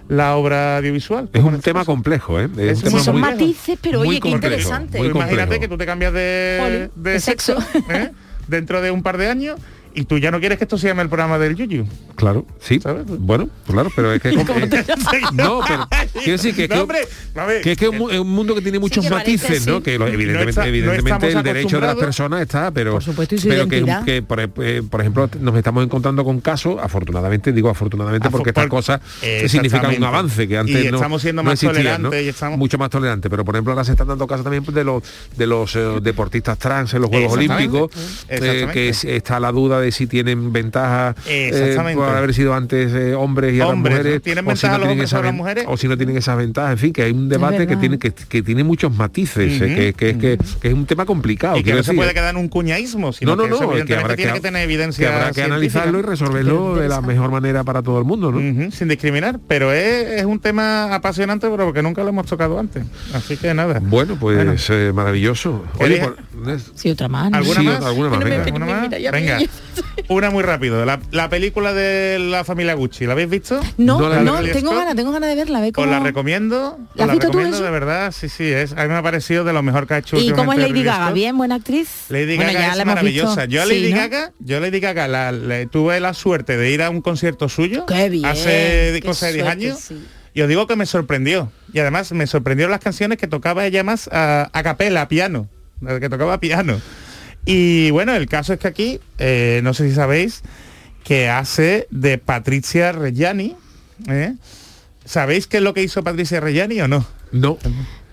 la obra audiovisual. Es un tema caso. complejo, ¿eh? Es Es un muy tema son muy, matices, pero muy oye, qué complejo, interesante. muy Tú imagínate que tú te cambias de, de de sexo, sexo. ¿eh? dentro de un par de años y tú ya no quieres que esto se llame el programa del Yuyu. Claro, sí. Bueno, claro, pero es que... ¿Cómo te no, pero quiero decir que, es que- No, hombre, a ver, que es que es un, mu- es un mundo que tiene muchos que parece, matices, ¿no? sí. Que lo- evidentemente, No está- no evidentemente el derecho de las personas está, pero Por supuesto, y su pero que, identidad. que, por, eh, por ejemplo nos estamos encontrando con casos, afortunadamente digo afortunadamente Afo- porque estas cosas significan un avance que antes Y no, estamos siendo no más existía, ¿no? tolerantes y estamos- mucho más tolerantes, pero por ejemplo ahora se están dando casos también de los de los eh, deportistas trans en los Juegos. Olímpicos, eh, que es- está la duda de si tienen ventaja eh, Exactamente. Por haber sido antes eh, hombres y ahora Hombres, mujeres. ¿Tienen o si ventaja no los tienen hombres sobre las ven- mujeres? o si no tienen esas ventajas, en fin, que hay un debate que tiene que, que tiene muchos matices, eh, que, que, que- que es un tema complicado. y que no se puede quedar en un cuñaísmo, sino no, no, que eso no, que evidentemente habrá tiene que, tener evidencia que habrá que analizarlo y resolverlo de la mejor manera para todo el mundo, ¿no? Sin discriminar, pero es, es un tema apasionante pero porque nunca lo hemos tocado antes. Así que nada. Bueno, pues Bueno. eh, maravilloso. Oye, ¿Quería- por- es- Sí, otra más. ¿Alguna sí, más? alguna venga. Una muy rápido. La, la película de la familia Gucci, ¿la habéis visto? No, No la tengo ganas, tengo ganas de verla. Ve Os la recomiendo. ¿La os has visto tú recomiendo eso? de verdad, sí, sí, es. A mí me ha parecido de lo mejor que ha hecho ¿Y cómo es Lady Gaga? ¿Bien? ¿Buena actriz? Lady Bueno, Gaga ya es la maravillosa. Yo a Sí, Lady ¿no? Gaga, yo a Lady Gaga la- le- tuve la suerte de ir a un concierto suyo Qué bien, hace cosa de 10 suerte, años. sí. Y os digo que me sorprendió. Y además me sorprendió las canciones que tocaba ella más a, a capela, a piano. la Que tocaba piano. Y bueno, el caso es que aquí, eh, no sé si sabéis, que hace de Patricia Reggiani. ¿eh? ¿Sabéis qué es lo que hizo Patricia Reggiani o no? no.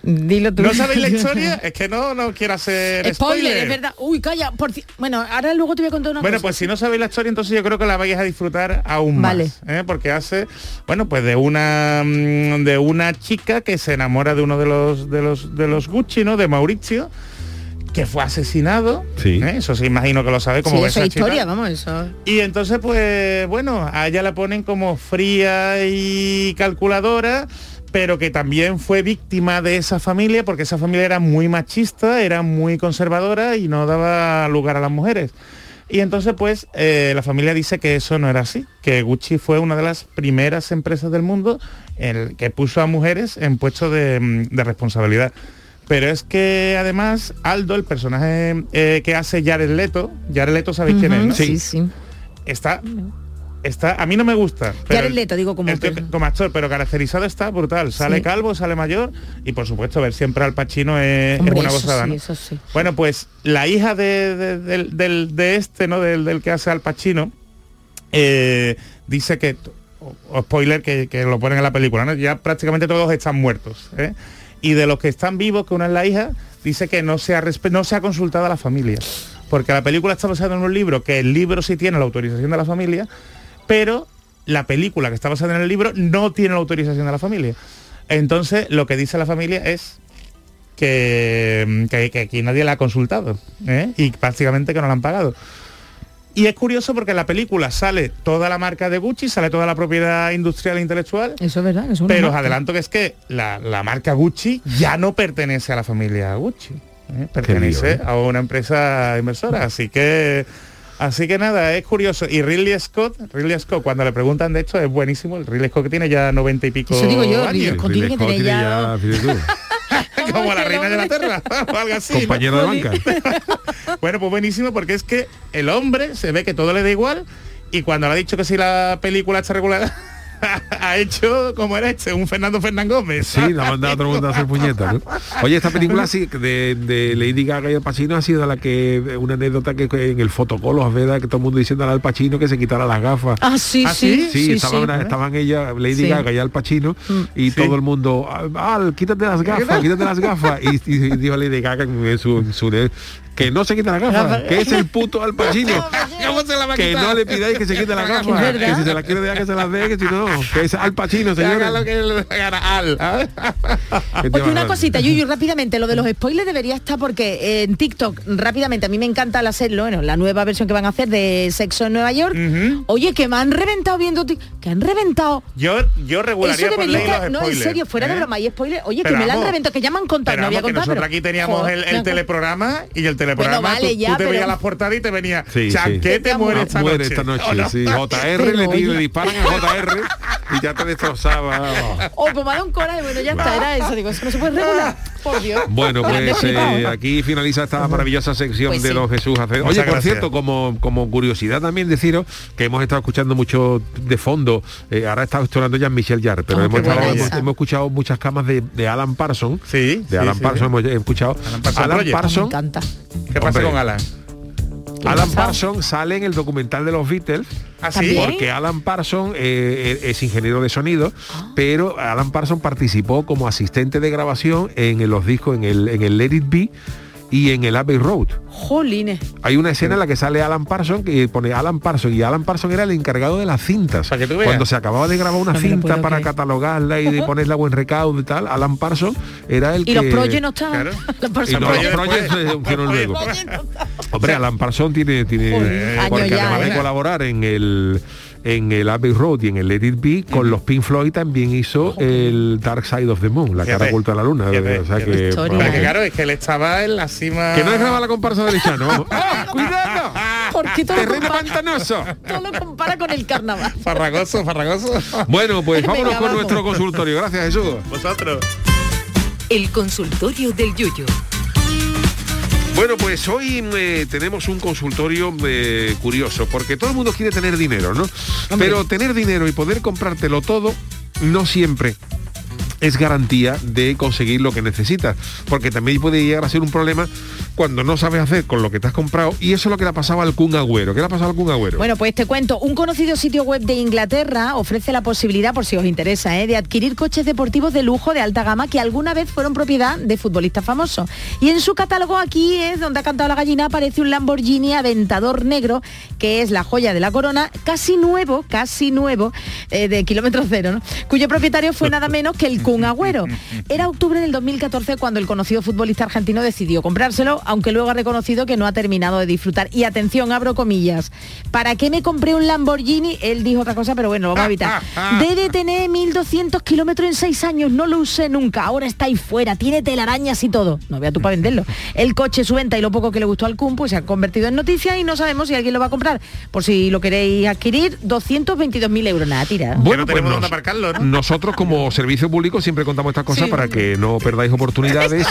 Dilo tú. ¿No sabéis la historia? Es que no, no quiero hacer Spoiler, es verdad. Uy, calla. Por Bueno, ahora luego te voy a contar una Bueno, cosa. pues si no sabéis la historia, entonces yo creo que la vais a disfrutar aún Vale. más. ¿eh? Porque hace, bueno, pues de una mm, de una chica que se enamora de uno de los de los de los Gucci, ¿no? De Mauricio, que fue asesinado. Sí. ¿eh? Eso sí, imagino que lo sabe como sí, ves eso a es chica. historia, vamos, eso. Y entonces, pues, bueno, a ella la ponen como fría y calculadora, pero que también fue víctima de esa familia, porque esa familia era muy machista, era muy conservadora y no daba lugar a las mujeres. Y entonces, pues, eh, la familia dice que eso no era así, que Gucci fue una de las primeras empresas del mundo en que puso a mujeres en puestos de, mm, de responsabilidad. Pero es que además Aldo, el personaje eh, que hace Jared Leto, Jared Leto sabéis quién es, ¿no? Sí, sí. está está a mí no me gusta pero Jared el- Leto, digo, como el como actor pero caracterizado está brutal sale Sí. calvo sale mayor y por supuesto ver siempre al Pacino es, una gozada sí, ¿no? eso sí. bueno pues la hija de, de- del- del- de este no del, del que hace al Pacino eh, dice que o- o spoiler que, que lo ponen en la película ¿no? ya prácticamente todos están muertos ¿eh? Y de los que están vivos que una es la hija dice que no se ha no se ha consultado a la familia. Porque la película está basada en un libro que el libro sí tiene la autorización de la familia pero la película que está basada en el libro no tiene la autorización de la familia. Entonces lo que dice la familia es que, que, que aquí nadie la ha consultado ¿eh? y prácticamente que no la han pagado y es curioso porque en la película sale toda la marca de Gucci, sale toda la propiedad industrial e intelectual, Eso es verdad. Eso es una pero os adelanto que es que la, la marca Gucci ya no pertenece a la familia Gucci, ¿eh? pertenece lío, ¿eh? a una empresa inversora, así que así que nada, es curioso. Y Ridley Scott, Ridley Scott, cuando le preguntan de esto, es buenísimo. El Ridley Scott que tiene ya noventa y pico Eso digo yo, años, Ridley Scott tiene que Ridley tener Scott ya- tiene fíjate tú, como la reina de la tierra, o algo así. ¿no? compañero de banca. Bueno, pues buenísimo porque es que el hombre se ve que todo le da igual y cuando le ha dicho que si la película está regulada ha hecho como era este, un Fernando Fernán Gómez. Sí, la ha mandado a todo el mundo a hacer puñetas. ¿no? Oye, esta película sí, de, de Lady Gaga y Al Pacino ha sido la que una anécdota que en el fotocolo, ¿verdad? Que todo el mundo diciendo al Pacino que se quitara las gafas. Ah, sí, ¿Ah, sí. sí? Sí, estaban, una- estaban ella, Lady Sí. Gaga y Al Pacino, y Sí. todo el mundo, Al, quítate las gafas, quítate las gafas. Y, y dijo Lady Gaga en su, en su que no se quite las gafas, que es el puto Al Pacino. ¿Cómo se la va a que no le pidáis que se quite Es verdad. que si se las quiere dejar que se las dé, que si no, que es Al Pacino, haga lo que al. ¿ah? ¿Qué te Oye, una cosita, Yuyu, rápidamente, lo de los spoilers debería estar porque eh, en TikTok, rápidamente, a mí me encanta hacerlo, bueno, la nueva versión que van a hacer de Sexo en Nueva York. Oye, que me han reventado viendo que han reventado. Yo, yo regularía debería no, en serio, fuera de ¿eh? broma, hay spoilers. Oye, Pero que me la han reventado, que ya me han contado, Pero no voy a vamos, que contar. nosotros pero- aquí teníamos Joder, el, teleprograma y el teleprograma Bueno, vale, tú, ya, tú te pero- veías las portadas y te venía Sí, sí. chanquete muere esta muere noche. esta noche, ¿O no? sí. JR le, le disparan a JR y ya te destrozaba. Oh, me ha dado un coraje, bueno, ya está, era eso, digo, eso no se puede regular. Por Dios. Bueno, pues eh, aquí finaliza esta maravillosa sección Pues de sí. los Jesús Hace. Oye, Muchas por gracias. cierto, como, como curiosidad también deciros que hemos estado escuchando mucho de fondo, eh, ahora está sonando ya Michelle Jarre, pero Oh, hemos, estado- hemos, hemos escuchado muchas camas de, de Alan Parsons. Sí, De Alan sí, Parsons sí. hemos escuchado. Alan Parsons Alan Parsons. ¿Qué pasa Hombre. con Alan? Alan? Parsons sale en el documental de los Beatles. ¿Ah, sí? ¿También? Porque Alan Parsons eh, es ingeniero de sonido, Ah. pero Alan Parsons participó como asistente de grabación en los discos, en el, en el Let It Be y en el Abbey Road. Jolines. Hay una escena en la que sale Alan Parsons que pone Alan Parsons y Alan Parsons era el encargado de las cintas. Para que tú veas. Cuando se acababa de grabar una No cinta para creer. catalogarla y de ponerla a buen recaudo y tal, Alan Parsons era el Y que... los Proye no estaban. Claro. Y los Project. Project se luego. Hombre, Alan Parsons tiene, tiene Joder, años porque ya, además de ¿eh? colaborar en el en el Abbey Road y en el Let It Be, con los Pink Floyd también hizo el Dark Side of the Moon, la cara oculta de la luna. o sea que, Pero que que- claro, es que él estaba en la cima... que no es la comparsa de Lechano, vamos. ¡Ah, ¡Cuidado! ¿Por qué todo Terreno compara, pantanoso. todo lo compara con el carnaval? Farragoso, farragoso. Bueno, pues Venga, vámonos con vamos. nuestro consultorio. Gracias, Jesús. Vosotros. El consultorio del Yuyo. Bueno, pues hoy eh, tenemos un consultorio eh, curioso, porque todo el mundo quiere tener dinero, ¿no? Pero tener dinero y poder comprártelo todo, no siempre es garantía de conseguir lo que necesitas, porque también puede llegar a ser un problema cuando no sabes hacer con lo que te has comprado, y eso es lo que le ha pasado al Kun Agüero. ¿Qué le ha pasado al Kun Agüero? Bueno, pues te cuento, un conocido sitio web de Inglaterra ofrece la posibilidad, por si os interesa, ¿eh? de adquirir coches deportivos de lujo de alta gama que alguna vez fueron propiedad de futbolistas famosos. Y en su catálogo aquí es donde ha cantado la gallina, aparece un Lamborghini Aventador negro, que es la joya de la corona, casi nuevo, casi nuevo, eh, de kilómetro cero, ¿no? cuyo propietario fue nada menos que el Kun Agüero. Era octubre del 2014 cuando el conocido futbolista argentino decidió comprárselo, aunque luego ha reconocido que no ha terminado de disfrutar. Y atención, abro comillas. ¿Para qué me compré un Lamborghini? Él dijo otra cosa, pero bueno, lo vamos a evitar. Debe tener 1.200 kilómetros en seis años, no lo usé nunca, ahora está ahí fuera, tiene telarañas y todo. No vea tú para venderlo. El coche, su venta y lo poco que le gustó al Kun, pues se ha convertido en noticia y no sabemos si alguien lo va a comprar. Por si lo queréis adquirir, 222.000 euros. Nada, tira. no tenemos dónde aparcarlo, ¿no? Nosotros como servicio público siempre contamos estas cosas Sí. para que no perdáis oportunidades.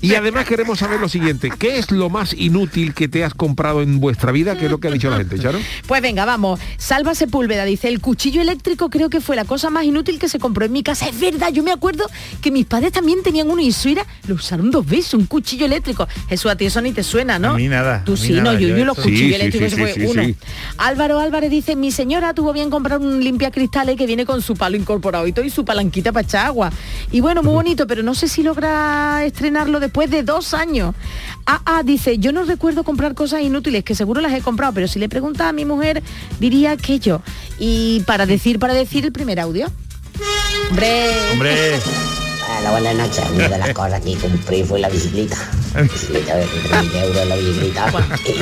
Y además queremos saber lo siguiente, ¿qué es lo más inútil que te has comprado en vuestra vida? ¿Qué es lo que ha dicho la gente, Charo? Pues venga, vamos. Salva Sepúlveda dice, el cuchillo eléctrico creo que fue la cosa más inútil que se compró en mi casa. Es verdad, yo me acuerdo que mis padres también tenían uno y su era, lo usaron dos veces, un cuchillo eléctrico. Jesús, a ti eso ni te suena, ¿no? A mí nada, Tú sí, nada, no, yo, yo yo los cuchillos Sí, eléctricos sí, fue uno. sí. Álvaro Álvarez dice, mi señora tuvo bien comprar un limpia cristales que viene con su palo incorporado y todo y su palanquita para echar agua. Y bueno, muy bonito, pero no sé si logra estrenarlo después de dos años. Ah, ah, dice, yo no recuerdo comprar cosas inútiles, que seguro las he comprado, pero si le pregunta a mi mujer, diría que yo. Y para decir, para decir el primer audio. Hombre. Hombre, Bueno, buenas noches. Una de las cosas que compré fue la bicicleta. Bicicleta de 3.000 euros la bicicleta.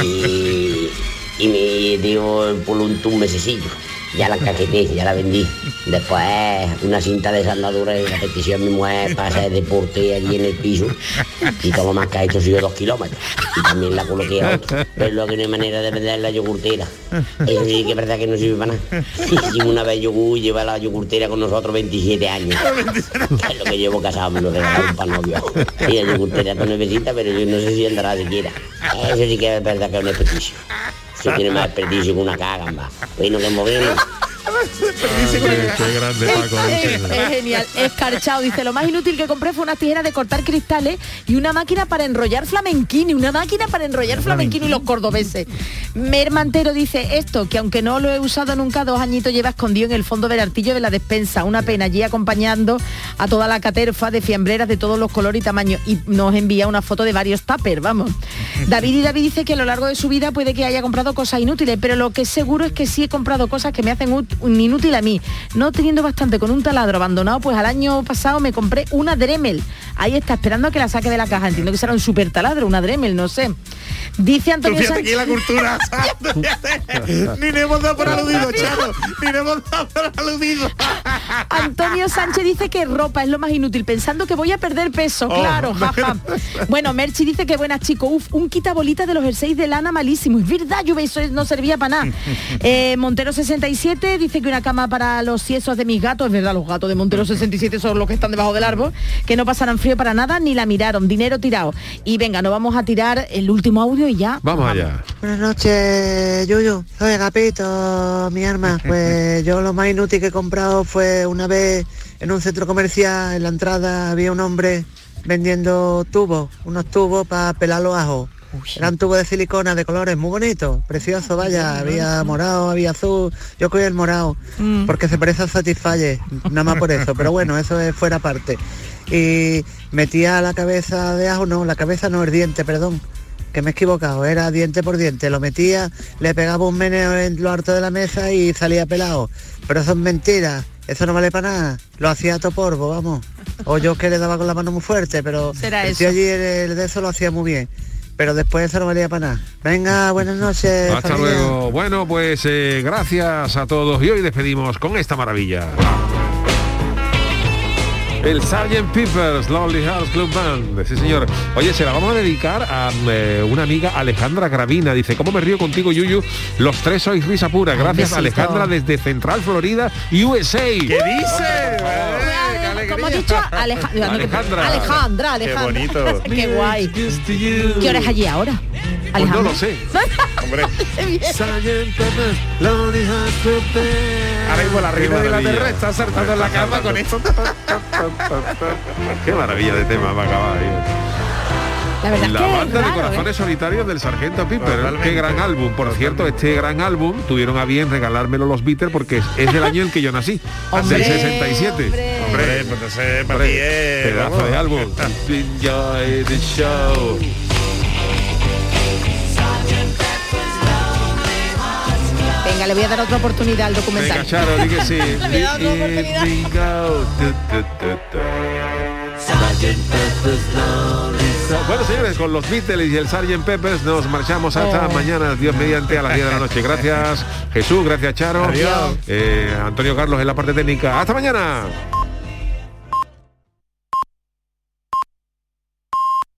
Y, y me dio por un, un mesecillo. Ya la encajeté, ya la vendí. Después una cinta de sandadura y una petición a mi mujer para hacer deporte allí en el piso. Y todo lo más que ha hecho sido dos kilómetros. Y también la coloqué a otro. Pero lo que no hay manera de vender la yogurtera. Eso sí que es verdad que no sirve para nada. Hicimos una vez yogur y lleva la yogurtera con nosotros 27 años. Que es lo que llevo casado, me lo regalaron para novio. Y la yogurtera está nuevecita, pero yo no sé si andará siquiera. Eso sí que es verdad que es un desperdicio. Eso tiene más desperdicio que una cagamba. Bueno, que movemos. Qué grande Paco. Es, es genial, escarchado. Dice, lo más inútil que compré fue una tijera de cortar cristales y una máquina para enrollar flamenquini, una máquina para enrollar flamenquini y los cordobeses. Mermantero dice esto, que aunque no lo he usado nunca, dos añitos lleva escondido en el fondo del artillo de la despensa. Una pena allí acompañando a toda la caterfa de fiambreras de todos los colores y tamaños. Y nos envía una foto de varios tuppers, vamos. David y David dice que a lo largo de su vida puede que haya comprado cosas inútiles, pero lo que es seguro es que sí he comprado cosas que me hacen inútil a mí. No teniendo bastante con un taladro abandonado, pues al año pasado me compré una Dremel. Ahí está, esperando a que la saque de la caja. Entiendo que será un super taladro, una Dremel, no sé. Dice Antonio aquí Sánchez... la cultura. Ni le hemos dado por aludido, Charo. Ni le hemos dado por aludido. Antonio Sánchez dice que ropa es lo más inútil, pensando que voy a perder peso, Oh. claro, jaja. Bueno, Merchi dice que buenas chicos, uf, un quitabolita de los jerseys de lana malísimo. Es verdad, yo eso no servía para nada. Eh, Montero 67 dice que una cama para los ciesos de mis gatos, es verdad, los gatos de Montero 67 son los que están debajo del árbol, que no pasarán frío para nada ni la miraron, dinero tirado. Y venga, nos vamos a tirar el último audio y ya. Vamos allá. Buenas noches, Yuyu. Soy Agapito, mi arma. Pues yo lo más inútil que he comprado fue una vez en un centro comercial, en la entrada había un hombre vendiendo tubos, unos tubos para pelar los ajos. Eran tubos de silicona de colores muy bonitos, preciosos, vaya, había morado, había azul, yo cogí el morado, porque se parece a Satisfyer, nada más por eso, pero bueno, eso es fuera parte. Y metía la cabeza de ajo, no, la cabeza no, el diente, perdón, que me he equivocado, era diente por diente, lo metía, le pegaba un meneo en lo alto de la mesa y salía pelado. Pero eso es mentira, eso no vale para nada, lo hacía a toporbo, vamos. O yo que le daba con la mano muy fuerte, pero Será el eso. tío allí el, el de eso lo hacía muy bien. Pero después eso no valía para nada. Venga, buenas noches. Hasta familia. luego. Bueno, pues eh, gracias a todos y hoy despedimos con esta maravilla. El Sgt. Pepper's Lonely Hearts Club Band. Sí, señor. Oye, se la vamos a dedicar a eh, una amiga Alejandra Gravina. Dice, ¿cómo me río contigo, Yuyu? Los tres sois risa pura. Gracias. Alejandra, desde Central Florida, USA. ¿Qué dice? Ha dicho, Aleja- Alejandra. Alejandra, Alejandra. Qué bonito. Qué guay. ¿Qué hora es allí ahora? Pues no lo sé. Hombre. Band. Ahora mismo la reina de. Inglaterra está saltando en la cama con esto. Qué maravilla de tema va a acabar. La verdad La es que es banda de raro, corazones solitarios del Sargento Piper. Totalmente. Qué gran álbum. Por cierto, este gran álbum tuvieron a bien regalármelo los Beatles porque es, del año en que yo nací, Hombre, del 67. Hombre, pues entonces para Hombre, ti es... pedazo vamos. de álbum. Enjoy the show. Venga, le voy a dar otra oportunidad al documental. Venga, Charo, di que sí. Le voy a dar otra oportunidad. Here we go. Tu, tu, tu, tu. Bueno, señores, con los Beatles y el Sgt. Peppers nos marchamos hasta Oh. mañana, Dios mediante, a las 10 de la noche. Gracias, Jesús, gracias, Charo. Adiós. Eh, Antonio Carlos en la parte técnica. ¡Hasta mañana!